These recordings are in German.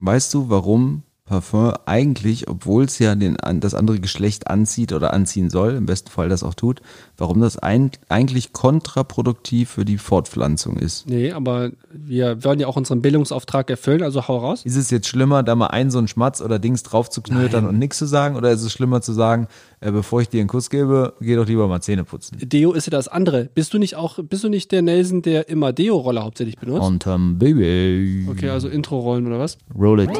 Weißt du, warum Parfum eigentlich, obwohl es ja den, das andere Geschlecht anzieht oder anziehen soll, im besten Fall das auch tut, warum das ein, eigentlich kontraproduktiv für die Fortpflanzung ist? Nee, aber wir wollen ja auch unseren Bildungsauftrag erfüllen, also hau raus. Ist es jetzt schlimmer, da mal einen so einen Schmatz oder Dings drauf zu knötern Nein. und nichts zu sagen? Oder ist es schlimmer zu sagen, äh, bevor ich dir einen Kuss gebe, geh doch lieber mal Zähne putzen? Deo ist ja das andere. Bist du nicht auch, bist du nicht der Nelson, der immer Deo-Rolle hauptsächlich benutzt? Unterm Baby. Okay, also Intro-Rollen oder was? Roll it.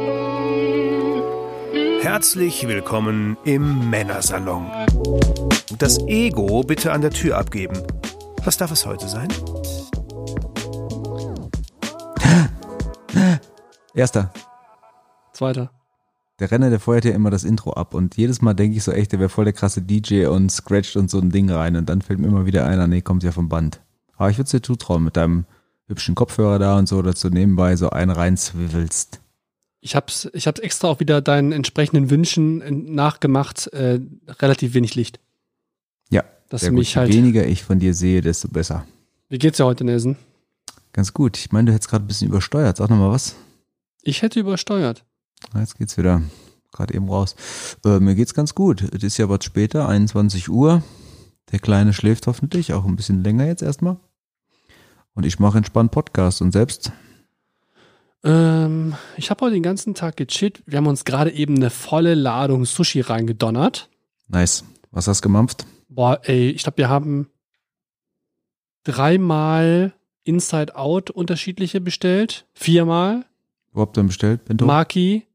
Herzlich willkommen im Männersalon. Das Ego bitte an der Tür abgeben. Was darf es heute sein? Erster. Zweiter. Der Renner, der feuert ja immer das Intro ab und jedes Mal denke ich so echt, der wäre voll der krasse DJ und scratcht und so ein Ding rein und dann fällt mir immer wieder einer, nee, kommt ja vom Band. Aber ich würde es dir zutrauen, mit deinem hübschen Kopfhörer da und so, dass du nebenbei so einen reinzwiebelst. Ich hab's, ich hab's extra auch wieder deinen entsprechenden Wünschen äh, nachgemacht. Äh, relativ wenig Licht. Ja, Dass sehr du gut. mich Je halt. weniger ich von dir sehe, desto besser. Wie geht's dir heute, Nelson? Ganz gut. Ich meine, du hättest gerade ein bisschen übersteuert. Sag nochmal was. Ich hätte übersteuert. Jetzt geht's wieder gerade eben raus. Äh, mir geht's ganz gut. Es ist ja was später, 21 Uhr. Der Kleine schläft hoffentlich, auch ein bisschen länger jetzt erstmal. Und ich mache entspannt Podcast und selbst. Ähm, ich habe heute den ganzen Tag gechillt. Wir haben uns gerade eben eine volle Ladung Sushi reingedonnert. Nice. Was hast du gemampft? Boah, ey, ich glaube, wir haben dreimal Inside Out unterschiedliche bestellt. Viermal. Wo habt ihr denn bestellt, Bento? Maki.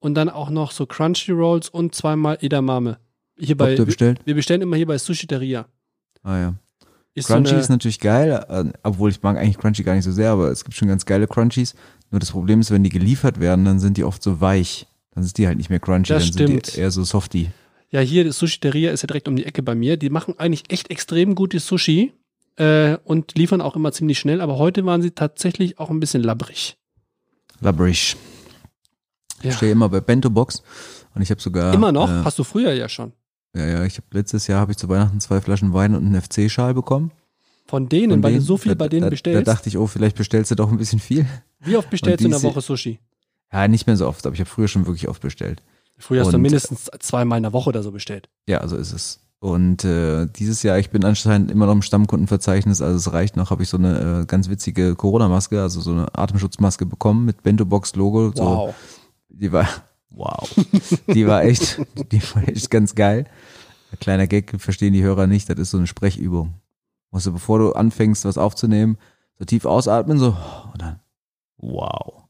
Und dann auch noch so Crunchy Rolls und zweimal Edamame. Hier bei, habt ihr bestellt? wir bestellen immer hier bei Sushiteria. Ah ja. Ist Crunchy so ist natürlich geil, äh, obwohl ich mag eigentlich Crunchy gar nicht so sehr, aber es gibt schon ganz geile Crunchies. Nur das Problem ist, wenn die geliefert werden, dann sind die oft so weich. Dann sind die halt nicht mehr crunchy, Das dann sind stimmt. die eher so softy. Ja, hier, das Sushiteria ist ja direkt um die Ecke bei mir. Die machen eigentlich echt extrem gutes Sushi äh, und liefern auch immer ziemlich schnell. Aber heute waren sie tatsächlich auch ein bisschen labbrig. Labrisch. Ja. Ich stehe immer bei Bento Box und ich habe sogar Immer noch? Äh, Hast du früher ja schon. ja, ja, ich habe letztes Jahr habe ich zu Weihnachten zwei Flaschen Wein und einen FC-Schal bekommen. Von denen, Von weil denen. du so viel da, bei denen da, bestellst. Da dachte ich, oh, vielleicht bestellst du doch ein bisschen viel. Wie oft bestellst du in der Woche Sushi? Ja, nicht mehr so oft, aber ich habe früher schon wirklich oft bestellt. Früher hast du Und- mindestens zweimal in der Woche oder so bestellt. Ja, so ist es. Und äh, dieses Jahr, ich bin anscheinend immer noch im Stammkundenverzeichnis, also es reicht noch, habe ich so eine äh, ganz witzige Corona-Maske, also so eine Atemschutzmaske bekommen mit Bento Box Logo. So, die war, wow, die war echt, die war echt ganz geil. Ein kleiner Gag, verstehen die Hörer nicht, das ist so eine Sprechübung. Musst du, bevor du anfängst, was aufzunehmen, so tief ausatmen, so, und dann, wow.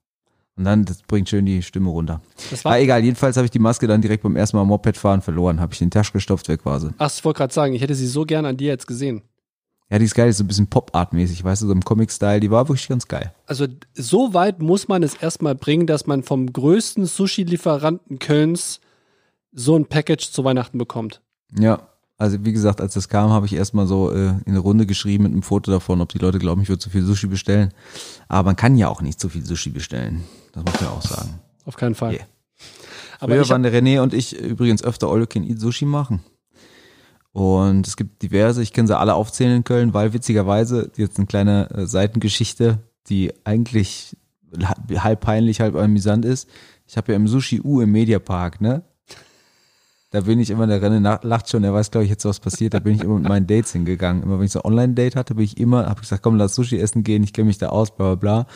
Und dann, das bringt schön die Stimme runter. Das War war, egal, jedenfalls habe ich die Maske dann direkt beim ersten Mal Moped fahren verloren, habe ich in die Tasche gestopft, weg war sie. ach, ich wollte gerade sagen, ich hätte sie so gerne an dir jetzt gesehen. Ja, die ist geil, ist so ein bisschen Pop-Art-mäßig, weißt du, so im Comic-Style, die war wirklich ganz geil. Also so weit muss man es erstmal bringen, dass man vom größten Sushi-Lieferanten Kölns so ein Package zu Weihnachten bekommt. Ja, also wie gesagt, als das kam, habe ich erstmal so äh, in eine Runde geschrieben mit einem Foto davon, ob die Leute glauben, ich würde zu viel Sushi bestellen. Aber man kann ja auch nicht zu viel Sushi bestellen. Das muss man auch sagen. Auf keinen Fall. Yeah. Aber Früher waren der René und ich übrigens öfter All You Can Eat Sushi machen. Und es gibt diverse, ich kann sie alle aufzählen in Köln, weil witzigerweise, jetzt eine kleine äh, Seitengeschichte, die eigentlich halb peinlich, halb amüsant ist. Ich habe ja im Sushi U im Mediapark, ne? Da bin ich immer, der René nach- lacht schon, er weiß, glaube ich, jetzt was passiert. Da bin ich immer mit meinen Dates hingegangen. Immer wenn ich so ein Online-Date hatte, bin ich immer, habe gesagt, komm, lass Sushi essen gehen, ich kenne mich da aus, bla bla bla.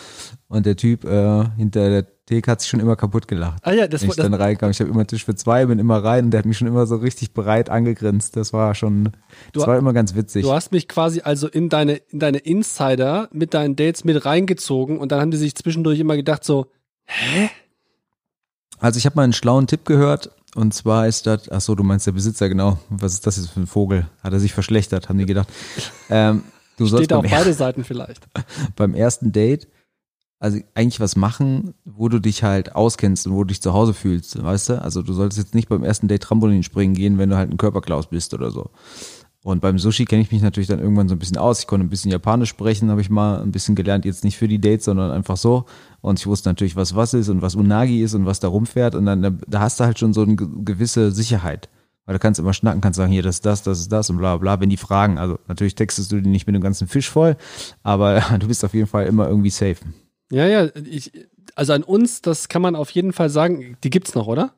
Und der Typ äh, hinter der Theke hat sich schon immer kaputt gelacht. ah ja, das, Wenn war ich dann das, reinkam, ich habe immer Tisch für zwei, bin immer rein und der hat mich schon immer so richtig bereit angegrinst. Das war schon, Du- das war immer ganz witzig. du hast mich quasi also in deine, in deine Insider mit deinen Dates mit reingezogen und dann haben die sich zwischendurch immer gedacht so, Also ich habe mal einen schlauen Tipp gehört und zwar ist das, ach so, du meinst der Besitzer, genau. Was ist das jetzt für ein Vogel? Hat er sich verschlechtert, haben die gedacht. Ähm, du sollst steht auf beim, beide Seiten vielleicht. beim ersten Date also eigentlich was machen, wo du dich halt auskennst und wo du dich zu Hause fühlst, weißt du? Also du solltest jetzt nicht beim ersten Date Trampolin springen gehen, wenn du halt ein Körperklaus bist oder so. Und beim Sushi kenne ich mich natürlich dann irgendwann so ein bisschen aus. Ich konnte ein bisschen Japanisch sprechen, habe ich mal ein bisschen gelernt, jetzt nicht für die Dates, sondern einfach so. Und ich wusste natürlich, was was ist und was Unagi ist und was da rumfährt. Und dann da, hast du halt schon so eine ge- gewisse Sicherheit. Weil du kannst immer schnacken, kannst sagen, hier, das ist das, das ist das und bla bla, wenn die fragen. Also natürlich textest du die nicht mit dem ganzen Fisch voll, aber du bist auf jeden Fall immer irgendwie safe. Ja, ja, ich, also an uns, das kann man auf jeden Fall sagen, die gibt's noch, oder?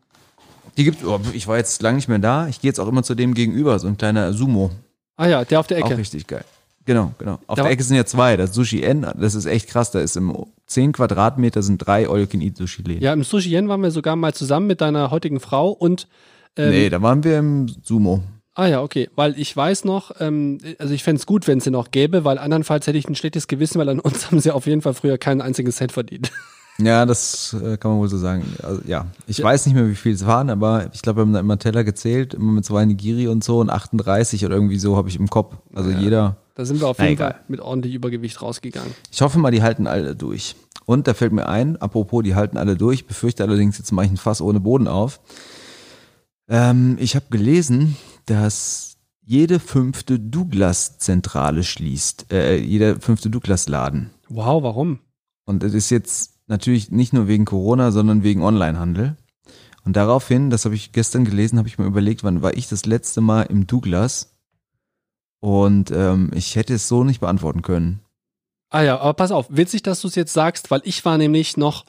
Die gibt, oh, ich war jetzt lange nicht mehr da. Ich gehe jetzt auch immer zu dem gegenüber, so ein kleiner Sumo. Ah ja, der auf der Auch Ecke. richtig geil. Genau, genau. Auf Da- der Ecke sind ja zwei. Das Sushi N, das ist echt krass. Da ist im 10 Quadratmeter sind drei All You Can Eat Sushi Läden. Ja, im Sushi Yen waren wir sogar mal zusammen mit deiner heutigen Frau und ähm, nee, da waren wir im Sumo. Ah ja, okay. Weil ich weiß noch, ähm, also ich fänd's gut, wenn es sie noch gäbe, weil andernfalls hätte ich ein schlechtes Gewissen, weil an uns haben sie auf jeden Fall früher keinen einzigen Cent verdient. Ja, das äh, kann man wohl so sagen. Also, ja, ich weiß nicht mehr, wie viel es waren, aber ich glaube, wir haben da immer Teller gezählt, immer mit zwei Nigiri und so und 38 oder irgendwie so habe ich im Kopf. Also jeder. Da sind wir auf jeden. Fall mit ordentlich Übergewicht rausgegangen. Ich hoffe mal, die halten alle durch. Und da fällt mir ein, apropos, die halten alle durch. Befürchte allerdings, jetzt mache ich ein Fass ohne Boden auf. Ähm, ich habe gelesen, dass jede fünfte Douglas-Zentrale schließt. Äh, jeder fünfte Douglas-Laden. Wow, warum? Und das ist jetzt natürlich nicht nur wegen Corona, sondern wegen Onlinehandel. Und daraufhin, das habe ich gestern gelesen, habe ich mir überlegt, wann war ich das letzte Mal im Douglas? Und ähm, ich hätte es so nicht beantworten können. Ah ja, aber pass auf, witzig, dass du es jetzt sagst, weil ich war nämlich noch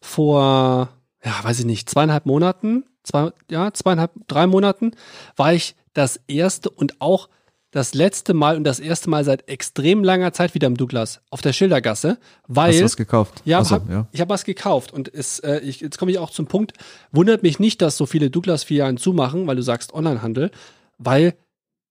vor, ja, weiß ich nicht, zweieinhalb Monaten, zwei, ja, zweieinhalb, drei Monaten, war ich das erste und auch das letzte Mal und das erste Mal seit extrem langer Zeit wieder im Douglas auf der Schildergasse, weil Hast du was gekauft? Ja, so, hab, ja. ich habe was gekauft und es, äh, ich, jetzt komme ich auch zum Punkt. Wundert mich nicht, dass so viele Douglas-Filialen zumachen, weil du sagst Onlinehandel, weil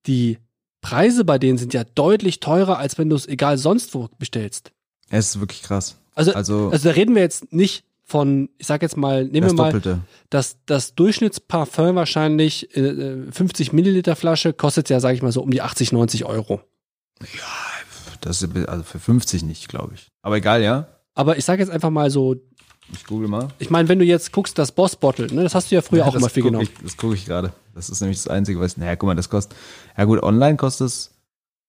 die Preise bei denen sind ja deutlich teurer, als wenn du es egal sonst wo bestellst. Es ist wirklich krass. Also, Also, also da reden wir jetzt nicht von, ich sag jetzt mal, nehmen das wir mal, Doppelte. das, das Durchschnittsparfum wahrscheinlich, äh, 50 Milliliter Flasche kostet ja, sage ich mal so, um die 80, 90 Euro. Das ist also für 50 nicht, glaube ich. Aber egal, ja. Aber ich sage jetzt einfach mal so, Ich google mal. ich meine, wenn du jetzt guckst, das Boss Bottle, ne, das hast du ja früher Ja, auch immer viel genommen. Ich, das gucke ich gerade. Das ist nämlich das Einzige, was. Naja, guck mal, das kostet. Ja, gut, online kostet es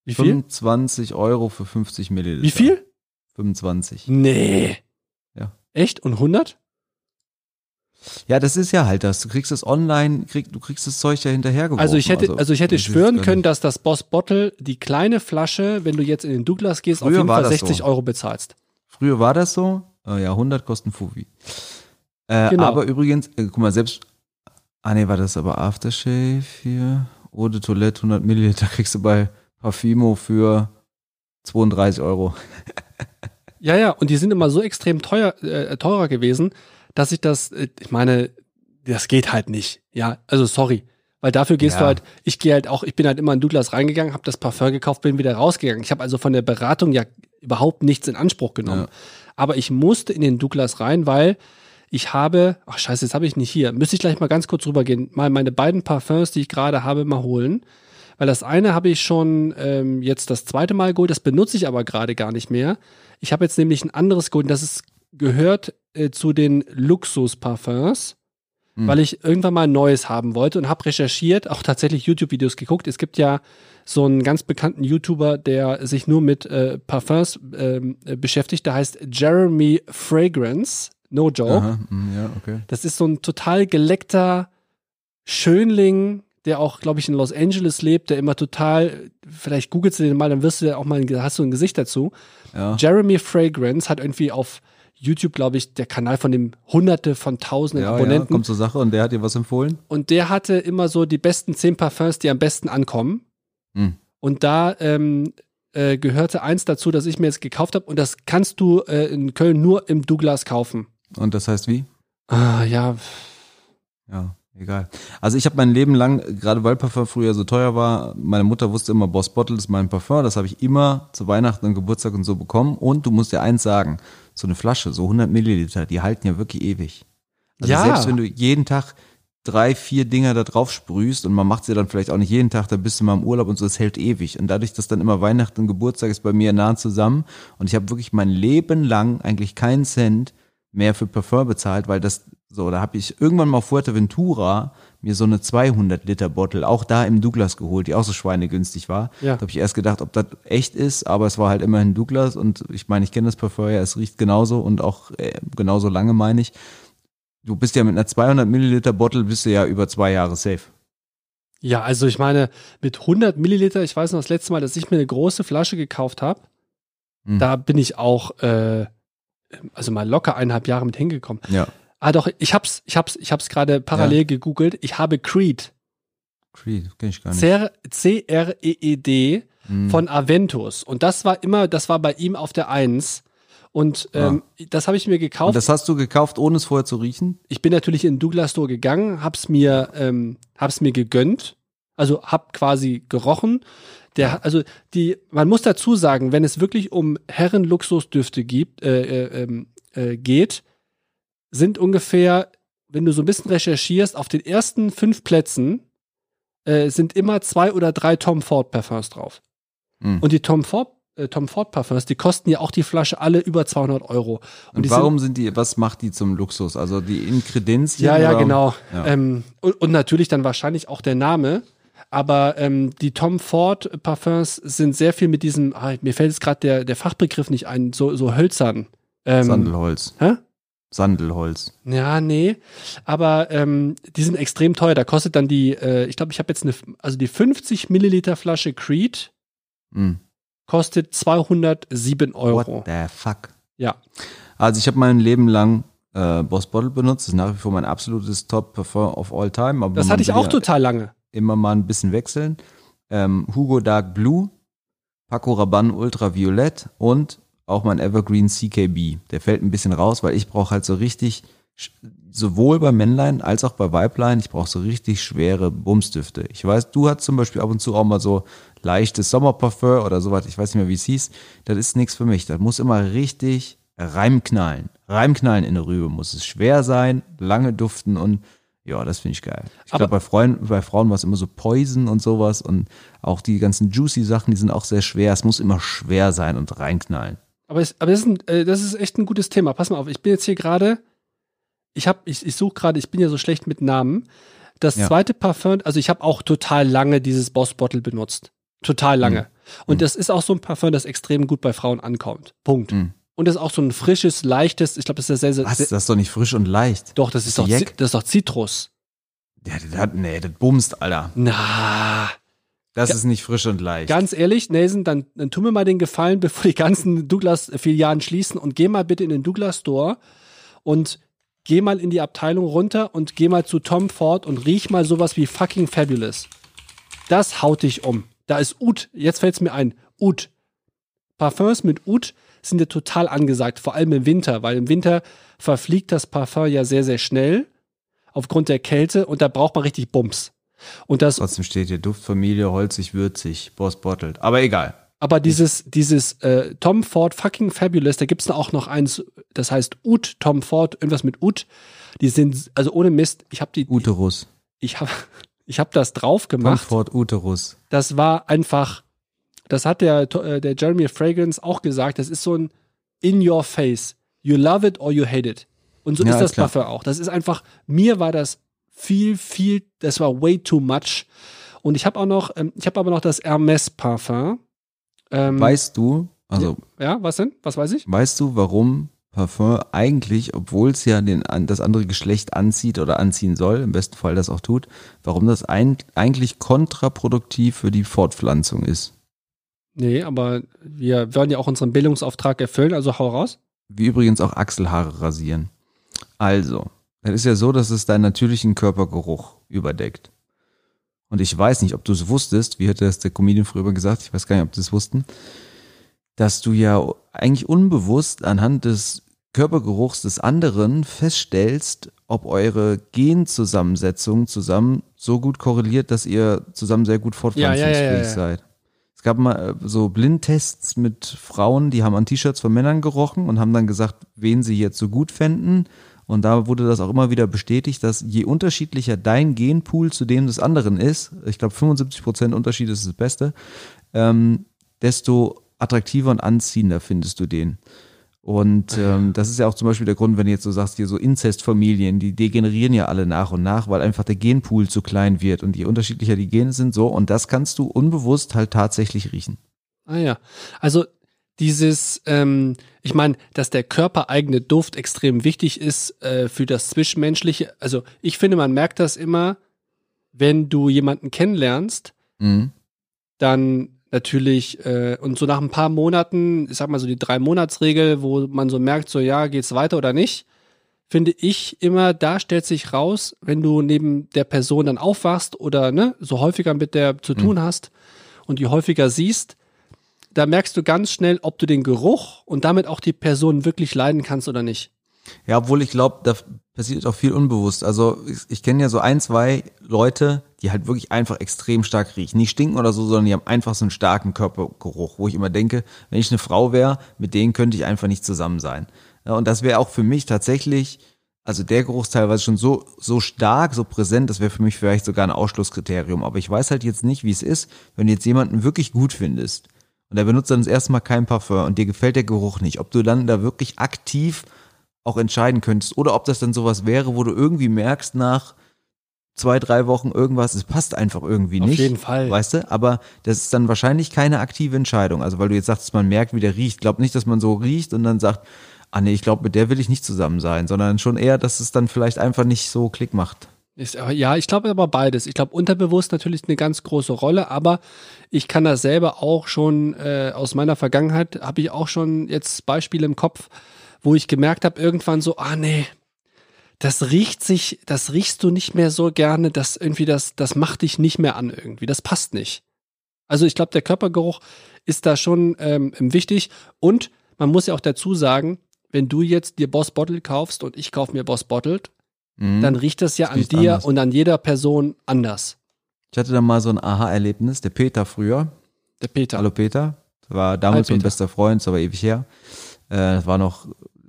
Wie viel? 25 Euro für 50 Milliliter. Wie viel? 25. Nee. Echt? Und 100? Ja, das ist ja halt das. Du kriegst es online, krieg, du kriegst das Zeug ja hinterhergeworfen. Also ich hätte, also ich hätte schwören können, dass das Boss Bottle die kleine Flasche, wenn du jetzt in den Douglas gehst, auf Früher jeden war Fall das 60 so. Euro bezahlst. Früher war das so. Äh, ja, 100 kosten Fuvi. Äh, Genau. Aber übrigens, äh, guck mal, selbst. Ah, nee, war das aber Aftershave hier? Eau de Toilette 100 Milliliter kriegst du bei Parfimo für 32 Euro. Ja, ja, und die sind immer so extrem teuer, äh, teurer gewesen, dass ich das, äh, ich meine, das geht halt nicht. Ja, also sorry. Weil dafür gehst Ja. du halt, ich gehe halt auch, ich bin halt immer in Douglas reingegangen, habe das Parfum gekauft, bin wieder rausgegangen. Ich habe also von der Beratung ja überhaupt nichts in Anspruch genommen. Ja. Aber ich musste in den Douglas rein, weil ich habe, ach scheiße, jetzt habe ich nicht hier. Müsste ich gleich mal ganz kurz rübergehen, mal meine beiden Parfums, die ich gerade habe, mal holen. Weil das eine habe ich schon ähm, jetzt das zweite Mal geholt, das benutze ich aber gerade gar nicht mehr. Ich habe jetzt nämlich ein anderes geholt, das ist, gehört äh, zu den Luxus-Parfums, Hm. weil ich irgendwann mal ein neues haben wollte und habe recherchiert, auch tatsächlich YouTube-Videos geguckt. Es gibt ja so einen ganz bekannten YouTuber, der sich nur mit äh, Parfums ähm, äh, beschäftigt, der heißt Jeremy Fragrance. No joke. Aha, mm, ja, okay. Das ist so ein total geleckter Schönling, der auch, glaube ich, in Los Angeles lebt, der immer total, vielleicht googelst du den mal, dann wirst du ja auch mal, ein- hast du ein Gesicht dazu. Ja. Jeremy Fragrance hat irgendwie auf YouTube, glaube ich, der Kanal von dem hunderte von tausenden Ja, ja, Abonnenten. kommt zur Sache und der hat dir was empfohlen? und der hatte immer so die besten zehn Parfums, die am besten ankommen. Hm. Und da ähm, äh, gehörte eins dazu, das ich mir jetzt gekauft habe. Und das kannst du äh, in Köln nur im Douglas kaufen. Und das heißt wie? Ah, ja, Ja, egal. Also ich habe mein Leben lang, gerade weil Parfum früher so teuer war, meine Mutter wusste immer, Boss Bottle ist mein Parfum, das habe ich immer zu Weihnachten und Geburtstag und so bekommen. Und du musst dir eins sagen, so eine Flasche, so 100 Milliliter, die halten ja wirklich ewig. Also Ja. selbst wenn du jeden Tag drei, vier Dinger da drauf sprühst und man macht sie dann vielleicht auch nicht jeden Tag, dann bist du mal im Urlaub und so, es hält ewig. Und dadurch, dass dann immer Weihnachten und Geburtstag ist bei mir nah zusammen und ich habe wirklich mein Leben lang eigentlich keinen Cent mehr für Parfum bezahlt, weil das so, da habe ich irgendwann mal auf Fuerteventura mir so eine 200 Liter Bottle, auch da im Douglas geholt, die auch so schweinegünstig war. Ja. Da habe ich erst gedacht, ob das echt ist, aber es war halt immerhin Douglas und ich meine, ich kenne das Parfum ja, es riecht genauso und auch äh, genauso lange, meine ich. Du bist ja mit einer 200 Milliliter Bottle bist du ja über zwei Jahre safe. Ja, also ich meine, mit 100 Milliliter, ich weiß noch das letzte Mal, dass ich mir eine große Flasche gekauft habe, Hm. da bin ich auch, äh, also mal locker eineinhalb Jahre mit hingekommen. Ja. Ah doch, ich hab's, ich hab's, ich hab's gerade parallel gegoogelt. Ich habe Creed. Creed, kenn ich gar nicht. C-R-E-E-D Hm. von Aventus. Und das war immer, das war bei ihm auf der Eins. Und ähm, das habe ich mir Und gekauft. das hast du gekauft, ohne es vorher zu riechen? ich bin natürlich in den Douglas Store gegangen, hab's mir, ähm, hab's mir gegönnt. Also hab quasi gerochen. Der, also die, man muss dazu sagen, wenn es wirklich um Herrenluxusdüfte gibt, äh, äh, ähm, äh, geht, sind ungefähr, wenn du so ein bisschen recherchierst, auf den ersten fünf Plätzen äh, sind immer zwei oder drei Tom Ford Parfums drauf. Hm. Und die Tom Ford, äh, Tom Ford Parfums, die kosten ja auch die Flasche alle über 200 Euro. Und, die warum sind die, was macht die zum Luxus? Also die Inkredenzien? Ja, ja, oder? genau. Ja. Ähm, und, und natürlich dann wahrscheinlich auch der Name. Aber ähm, die Tom Ford Parfums sind sehr viel mit diesem, ah, mir fällt jetzt gerade der, der Fachbegriff nicht ein, so, so hölzern. Ähm, Sandelholz. Hä? Sandelholz. Ja, nee. Aber ähm, die sind extrem teuer. Da kostet dann die, äh, ich glaube, ich habe jetzt eine, also die 50 Milliliter Flasche Creed Hm. kostet 207 Euro. What the fuck? Ja. Also ich habe mein Leben lang äh, Boss Bottle benutzt. Das ist nach wie vor mein absolutes Top of all time. Aber Das hatte ich auch ja total lange. immer mal ein bisschen wechseln. Ähm, Hugo Dark Blue, Paco Rabanne Ultraviolett und auch mein Evergreen CKB. Der fällt ein bisschen raus, weil ich brauche halt so richtig, sowohl bei Männlein als auch bei Weiblein, ich brauche so richtig schwere Bumsdüfte. Ich weiß, du hast zum Beispiel ab und zu auch mal so leichtes Sommerparfum oder sowas, ich weiß nicht mehr, wie es hieß. Das ist nichts für mich. Das muss immer richtig reimknallen. Reimknallen in der Rübe muss es schwer sein, lange duften und ja, das finde ich geil. Ich glaube, bei Frauen, bei Frauen war es immer so Poison und sowas und auch die ganzen juicy Sachen, die sind auch sehr schwer. Es muss immer schwer sein und reinknallen. Aber, es, aber das, ist ein, äh, das ist echt ein gutes Thema. Pass mal auf, ich bin jetzt hier gerade, ich habe, ich, ich suche gerade, ich bin ja so schlecht mit Namen. Das Ja. zweite Parfum, also ich habe auch total lange dieses Boss Bottle benutzt. Total lange. Mhm. Und das ist auch so ein Parfum, das extrem gut bei Frauen ankommt. Punkt. Mhm. Und das ist auch so ein frisches, leichtes, ich glaube, das ist sehr, sehr, Was? sehr Das ist doch nicht frisch und leicht. doch, das ist doch, Jack? Das ist doch Zitrus. Ja, das hat, nee, das bumst, Alter. Na, Das ist nicht frisch und leicht. ganz ehrlich, Nathan, dann, dann tu mir mal den Gefallen, bevor die ganzen Douglas-Filialen schließen und geh mal bitte in den Douglas Store und geh mal in die Abteilung runter und geh mal zu Tom Ford und riech mal sowas wie fucking fabulous. Das haut dich um. Da ist Oud, jetzt fällt's mir ein, Oud. Parfums mit Oud sind ja total angesagt, vor allem im Winter, weil im Winter verfliegt das Parfum ja sehr, sehr schnell aufgrund der Kälte und da braucht man richtig Bums. Und das Trotzdem steht hier Duftfamilie, holzig, würzig, Boss Bottled. Aber egal. Aber dieses, dieses äh, Tom Ford fucking Fabulous, da gibt's auch noch eins, das heißt Ut, Tom Ford, irgendwas mit Ut. Die sind, also ohne Mist, ich habe die, Uterus. ich habe ich hab das drauf gemacht. Comfort Uterus. Das war einfach, das hat der, äh, der Jeremy Fragrance auch gesagt, das ist so ein in your face. You love it or you hate it. Und so Ja, ist das klar. Parfum auch. Das ist einfach, mir war das viel, viel, das war way too much. Und ich habe auch noch, ähm, ich habe aber noch das Hermes Parfum. Ähm, Weißt du, also ja, was denn? Was weiß ich? weißt du, warum Parfum eigentlich, obwohl es ja den, das andere Geschlecht anzieht oder anziehen soll, im besten Fall das auch tut, warum das ein, eigentlich kontraproduktiv für die Fortpflanzung ist? Nee, aber wir wollen ja auch unseren Bildungsauftrag erfüllen, also hau raus. Wie übrigens auch Achselhaare rasieren. Also, es ist ja so, dass es deinen natürlichen Körpergeruch überdeckt. Und ich weiß nicht, ob du es wusstest, wie hat das der Comedian früher gesagt, ich weiß gar nicht, ob die es wussten, dass du ja eigentlich unbewusst anhand des Körpergeruchs des anderen feststellst, ob eure Genzusammensetzung zusammen so gut korreliert, dass ihr zusammen sehr gut fortpflanzungsfähig Ja, ja, ja, seid. Es gab mal äh, so Blindtests mit Frauen, die haben an T-Shirts von Männern gerochen und haben dann gesagt, wen sie jetzt so gut fänden. Und da wurde das auch immer wieder bestätigt, dass je unterschiedlicher dein Genpool zu dem des anderen ist, ich glaube 75% Unterschied ist das Beste, ähm, desto attraktiver und anziehender findest du den. Und ähm, das ist ja auch zum Beispiel der Grund, wenn du jetzt so sagst, hier so Inzestfamilien, die degenerieren ja alle nach und nach, weil einfach der Genpool zu klein wird und je unterschiedlicher die Gene sind, so, und das kannst du unbewusst halt tatsächlich riechen. Ah ja. Also dieses, ähm, ich meine, dass der körpereigene Duft extrem wichtig ist äh, für das Zwischenmenschliche. Also ich finde, man merkt das immer, wenn du jemanden kennenlernst, Mhm. dann natürlich, äh, und so nach ein paar Monaten, ich sag mal so die Drei-Monats-Regel, wo man so merkt, so ja, geht's weiter oder nicht, finde ich immer, da stellt sich raus, wenn du neben der Person dann aufwachst oder ne, so häufiger mit der zu tun hast und die häufiger siehst, da merkst du ganz schnell, ob du den Geruch und damit auch die Person wirklich leiden kannst oder nicht. Ja, obwohl ich glaube, da passiert auch viel unbewusst. Also ich, ich kenne ja so ein, zwei Leute, die halt wirklich einfach extrem stark riechen. Nicht stinken oder so, sondern die haben einfach so einen starken Körpergeruch, wo ich immer denke, wenn ich eine Frau wäre, mit denen könnte ich einfach nicht zusammen sein. Ja, und das wäre auch für mich tatsächlich, also der Geruch teilweise schon so, so stark, so präsent, das wäre für mich vielleicht sogar ein Ausschlusskriterium. Aber ich weiß halt jetzt nicht, wie es ist, wenn du jetzt jemanden wirklich gut findest und der benutzt dann das erste Mal kein Parfum und dir gefällt der Geruch nicht, ob du dann da wirklich aktiv auch entscheiden könntest oder ob das dann sowas wäre, wo du irgendwie merkst nach zwei, drei Wochen irgendwas, es passt einfach irgendwie Auf nicht. jeden Fall. Weißt du? Aber das ist dann wahrscheinlich keine aktive Entscheidung. Also weil du jetzt sagst, man merkt, wie der riecht. Glaub nicht, dass man so riecht und dann sagt, ah nee, ich glaube, mit der will ich nicht zusammen sein, sondern schon eher, dass es dann vielleicht einfach nicht so Klick macht. Ist, ja, ich glaube aber beides. Ich glaube, unterbewusst natürlich eine ganz große Rolle, aber ich kann das selber auch schon äh, aus meiner Vergangenheit, habe ich auch schon jetzt Beispiele im Kopf, wo ich gemerkt habe, irgendwann so, ah nee, das riecht sich, das riechst du nicht mehr so gerne, das irgendwie, das, das macht dich nicht mehr an irgendwie, das passt nicht. Also ich glaube, der Körpergeruch ist da schon ähm, wichtig und man muss ja auch dazu sagen, wenn du jetzt dir Boss Bottle kaufst und ich kaufe mir Boss Bottled, Mhm. dann riecht das ja Das an dir anders. und an jeder Person anders. Ich hatte da mal so ein Aha-Erlebnis, der Peter früher, Der Peter. Hallo Peter. Das war damals mein bester Freund, das war ewig her. Äh, das war noch,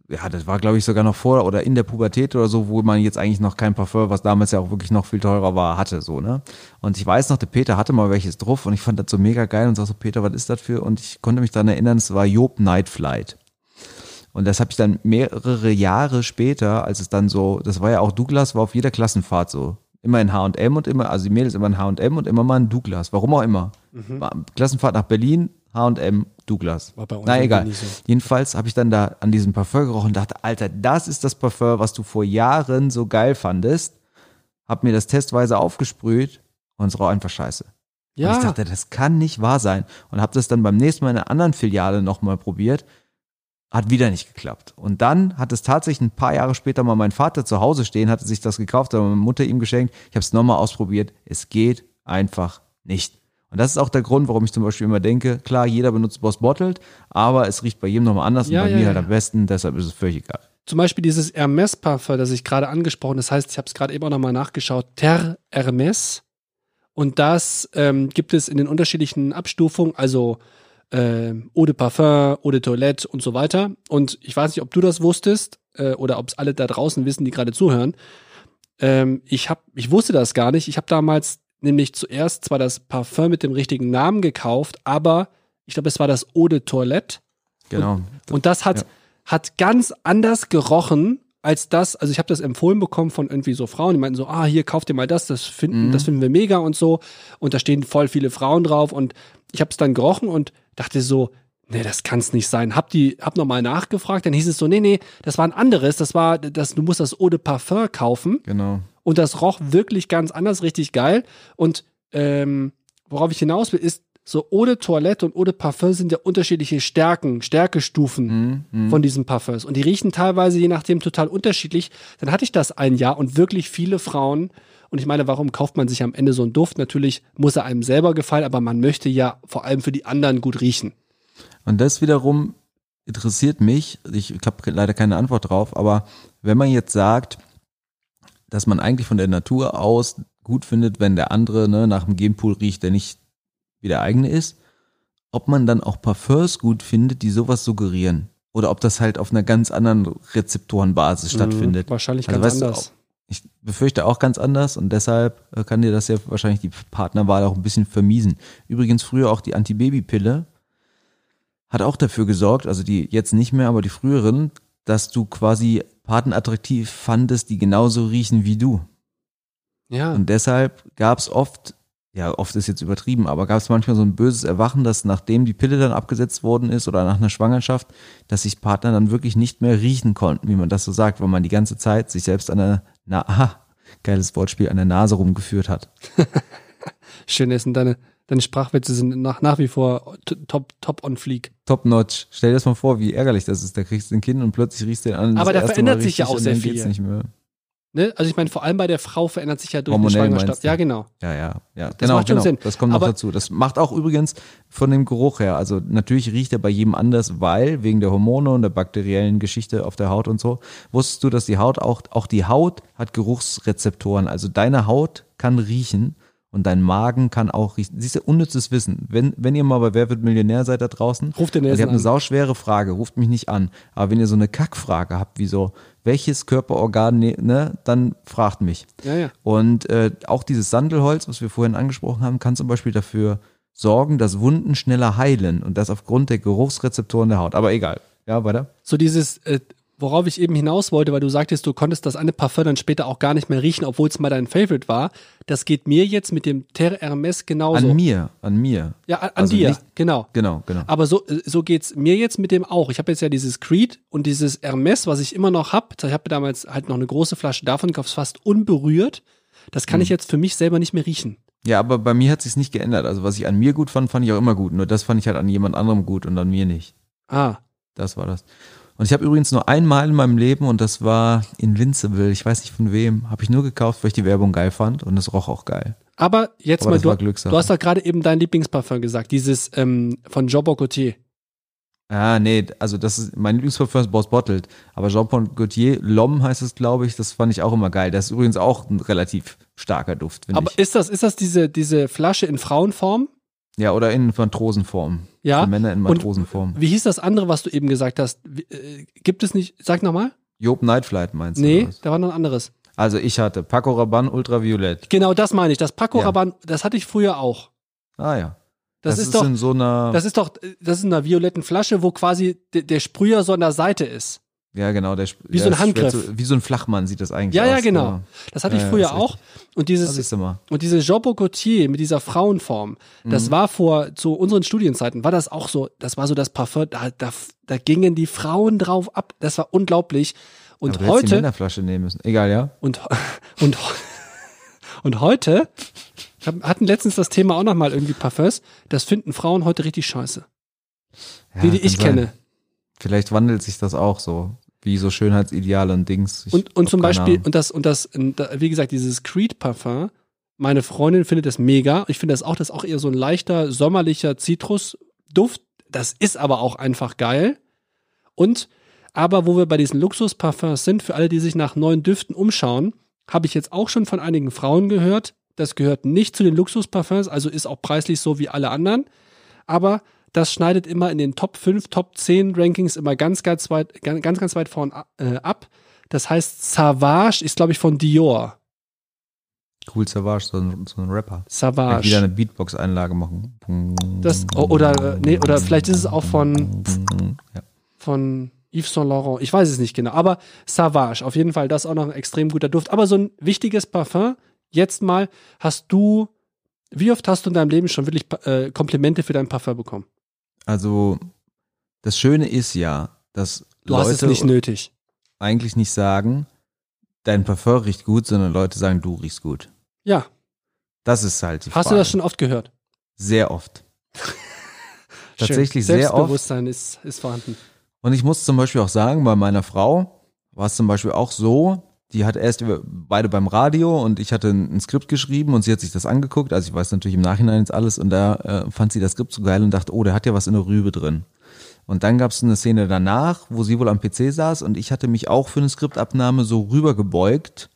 ja, das war glaube ich sogar noch vor oder in der Pubertät oder so, wo man jetzt eigentlich noch kein Parfum, was damals ja auch wirklich noch viel teurer war, hatte, so, ne? Und ich weiß noch, der Peter hatte mal welches drauf und ich fand das so mega geil und sag so, Peter, was ist das für? Und ich konnte mich daran erinnern, es war Job Night Flight. Und das habe ich dann mehrere Jahre später, als es dann so, das war ja auch Douglas, war auf jeder Klassenfahrt so. Immer in H&M und immer, also die Mädels immer in H&M und immer mal in Douglas. Warum auch immer. War Klassenfahrt nach Berlin, H&M, Douglas. War bei uns Na egal. so. Jedenfalls habe ich dann da an diesem Parfum gerochen und dachte, Alter, das ist das Parfum, was du vor Jahren so geil fandest. Hab mir das testweise aufgesprüht und es roch einfach scheiße. Und ja, ich dachte, das kann nicht wahr sein. Und habe das dann beim nächsten Mal in einer anderen Filiale nochmal probiert. Hat wieder nicht geklappt. Und dann hat es tatsächlich ein paar Jahre später mal mein Vater zu Hause stehen, hatte sich das gekauft, hat meine Mutter ihm geschenkt. Ich habe es nochmal ausprobiert. Es geht einfach nicht. Und das ist auch der Grund, warum ich zum Beispiel immer denke, klar, jeder benutzt Boss Bottled, aber es riecht bei jedem nochmal anders Ja, und bei ja, mir ja. halt am besten, deshalb ist es völlig egal. zum Beispiel dieses Hermes-Parfum, das ich gerade angesprochen das heißt, ich habe es gerade eben auch nochmal nachgeschaut, Terre Hermes. Und das ähm, gibt es in den unterschiedlichen Abstufungen, also ähm, Eau de Parfum, Eau de Toilette und so weiter. Und ich weiß nicht, ob du das wusstest äh, oder ob es alle da draußen wissen, die gerade zuhören. Ähm, ich, hab, ich wusste das gar nicht. Ich habe damals nämlich zuerst zwar das Parfum mit dem richtigen Namen gekauft, aber ich glaube, es war das Eau de Toilette. Genau. Und das hat, Ja. hat ganz anders gerochen als das, also ich habe das empfohlen bekommen von irgendwie so Frauen, die meinten so, ah, hier kauft ihr mal das, das finden, Mhm. das finden wir mega und so. Und da stehen voll viele Frauen drauf und ich habe es dann gerochen und dachte so, nee, das kann's nicht sein. Hab die, hab nochmal nachgefragt, dann hieß es so, nee, nee, das war ein anderes, das war, das, du musst das Eau de Parfum kaufen. Genau. Und das roch wirklich ganz anders, richtig geil. Und ähm, worauf ich hinaus will, ist, so de Toilette und de Parfum sind ja unterschiedliche Stärken, Stärkestufen Mhm, mhm. von diesen Parfums. Und die riechen teilweise je nachdem total unterschiedlich. Dann hatte ich das ein Jahr und wirklich viele Frauen. Und ich meine, warum kauft man sich am Ende so einen Duft? Natürlich muss er einem selber gefallen, aber man möchte ja vor allem für die anderen gut riechen. Und das wiederum interessiert mich, ich habe leider keine Antwort drauf, aber wenn man jetzt sagt, dass man eigentlich von der Natur aus gut findet, wenn der andere ne, nach dem Genpool riecht, der nicht wie der eigene ist, ob man dann auch Parfums gut findet, die sowas suggerieren. Oder ob das halt auf einer ganz anderen Rezeptorenbasis stattfindet. Mhm, wahrscheinlich Also ganz weißt anders. Ich befürchte auch ganz anders und deshalb äh, kann dir das ja wahrscheinlich die Partnerwahl auch ein bisschen vermiesen. Übrigens früher auch die Antibabypille hat auch dafür gesorgt, also die jetzt nicht mehr, aber die früheren, dass du quasi Paten attraktiv fandest, die genauso riechen wie du. Ja. Und deshalb gab es oft, ja, oft ist jetzt übertrieben, aber gab es manchmal so ein böses Erwachen, dass nachdem die Pille dann abgesetzt worden ist oder nach einer Schwangerschaft, dass sich Partner dann wirklich nicht mehr riechen konnten, wie man das so sagt, weil man die ganze Zeit sich selbst an der, na, aha, geiles Wortspiel, an der Nase rumgeführt hat. Schön, sind deine, Deine Sprachwitze sind nach, nach wie vor top, top on fleek. Top notch. Stell dir das mal vor, wie ärgerlich das ist. Da kriegst du ein Kind und plötzlich riechst du den an. Aber das da verändert sich ja auch sehr geht's viel. Nicht mehr. Ne? Also ich meine, vor allem bei der Frau verändert sich ja durch die Hormonell Schwangerschaft. meinst du? Ja, genau. Ja, ja, ja. genau, macht schon genau. Sinn. Das kommt noch Aber- dazu. Das macht auch übrigens von dem Geruch her. Also natürlich riecht er bei jedem anders, weil wegen der Hormone und der bakteriellen Geschichte auf der Haut und so. Wusstest du, dass die Haut auch, auch die Haut hat Geruchsrezeptoren. Also deine Haut kann riechen und dein Magen kann auch riechen. Siehst du, unnützes Wissen. Wenn, wenn ihr mal bei Wer wird Millionär seid da draußen, Ruft den und ihr habt eine sauschwere Frage, ruft mich nicht an. Aber wenn ihr so eine Kackfrage habt, wie so, welches Körperorgan, ne, ne, dann fragt mich. Ja, ja. Und äh, auch dieses Sandelholz, was wir vorhin angesprochen haben, kann zum Beispiel dafür sorgen, dass Wunden schneller heilen und das aufgrund der Geruchsrezeptoren der Haut. Aber egal. Ja, weiter. So dieses, äh, worauf ich eben hinaus wollte, weil du sagtest, du konntest das eine Parfum dann später auch gar nicht mehr riechen, obwohl es mal dein Favorite war. Das geht mir jetzt mit dem Terre Hermes genauso. An mir, an mir. Ja, an, Also dir, nicht- genau. Genau, genau. Aber so, so geht's mir jetzt mit dem auch. Ich habe jetzt ja dieses Creed und dieses Hermes, was ich immer noch hab. Ich habe damals halt noch eine große Flasche davon gekauft, fast unberührt. Das Hm. kann ich jetzt für mich selber nicht mehr riechen. Ja, aber bei mir hat sich's nicht geändert. Also was ich an mir gut fand, fand ich auch immer gut. Nur das fand ich halt an jemand anderem gut und an mir nicht. Ah, Das war das. Und ich habe übrigens nur einmal in meinem Leben und das war in Winzeville, ich weiß nicht von wem, habe ich nur gekauft, weil ich die Werbung geil fand und es roch auch geil. aber jetzt Aber mal, du, du hast doch gerade eben dein Lieblingsparfum gesagt, dieses ähm, von Jean Bocotier. Ah, nee, also das ist mein Lieblingsparfum ist Boss Bottled. Aber Jean-Paul Gaultier, Lom heißt es, glaube ich, das fand ich auch immer geil. Das ist übrigens auch ein relativ starker Duft, finde Aber ich. ist das, ist das diese, diese Flasche in Frauenform? Ja, oder in Matrosenform. Ja. Für Männer in Und- Matrosenform. Wie hieß das andere, was du eben gesagt hast? Äh, gibt es nicht, sag nochmal? Job Nightflight meinst du? Nee, da war noch ein anderes. Also ich hatte Paco Rabanne Ultraviolett. Genau, das meine ich. Das Paco Ja. Rabanne, das hatte ich früher auch. Ah ja. Das, ist, doch, in so einer. das ist doch, das ist in einer violetten Flasche, wo quasi de, der Sprüher so an der Seite ist. Ja, genau. Der, Wie der so ein Handgriff. Zu, wie so ein Flachmann sieht das eigentlich Ja, aus. ja, genau. Das hatte Ja, ich ja, früher auch. Und dieses, und diese Jean Bocotier mit dieser Frauenform, Mhm. das war vor, zu unseren Studienzeiten, war das auch so, das war so das Parfum, da, da, da gingen die Frauen drauf ab. Das war unglaublich. Und Aber hättest die heute, Männerflasche nehmen müssen. Egal, ja. und, und, und heute, hatten letztens das Thema auch nochmal irgendwie Parfums, das finden Frauen heute richtig scheiße. ja wie die ich sein. kenne. Vielleicht wandelt sich das auch so. Wie so Schönheitsideale und Dings. Ich Und, und zum Beispiel, Ahnung. und das, und das, wie gesagt, dieses Creed-Parfum, meine Freundin findet das mega. Ich finde das auch, das ist auch eher so ein leichter, sommerlicher Zitrusduft. Das ist aber auch einfach geil. Und, aber wo wir bei diesen Luxusparfums sind, für alle, die sich nach neuen Düften umschauen, habe ich jetzt auch schon von einigen Frauen gehört. Das gehört nicht zu den Luxusparfums, also ist auch preislich so wie alle anderen. Aber das schneidet immer in den Top 5, Top 10 Rankings immer ganz, ganz weit, ganz, ganz, ganz weit vorn äh, ab. Das heißt, Savage ist, glaube ich, von Dior. Cool Savage, so ein, so ein Rapper. Savage. wieder eine Beatbox-Einlage machen. Das, o- oder, nee, oder vielleicht ist es auch von, Ja. von Yves Saint Laurent. Ich weiß es nicht genau. Aber Savage, auf jeden Fall, das ist auch noch ein extrem guter Duft. Aber so ein wichtiges Parfum. Jetzt mal, hast du, wie oft hast du in deinem Leben schon wirklich äh, Komplimente für dein Parfum bekommen? Also, das Schöne ist ja, dass Du hast Leute es nicht nötig. eigentlich nicht sagen, dein Parfum riecht gut, sondern Leute sagen, du riechst gut. Ja. Das ist halt die Hast Frage. du das schon oft gehört? Sehr oft. Tatsächlich Schön. sehr oft. Selbstbewusstsein ist, ist vorhanden. Und ich muss zum Beispiel auch sagen, bei meiner Frau war es zum Beispiel auch so, die hat erst über- beide beim Radio und ich hatte ein, ein Skript geschrieben und sie hat sich das angeguckt. Also ich weiß natürlich im Nachhinein jetzt alles und da äh, fand sie das Skript so geil und dachte, oh, der hat ja was in der Rübe drin. Und dann gab es eine Szene danach, wo sie wohl am PC saß und ich hatte mich auch für eine Skriptabnahme so rübergebeugt,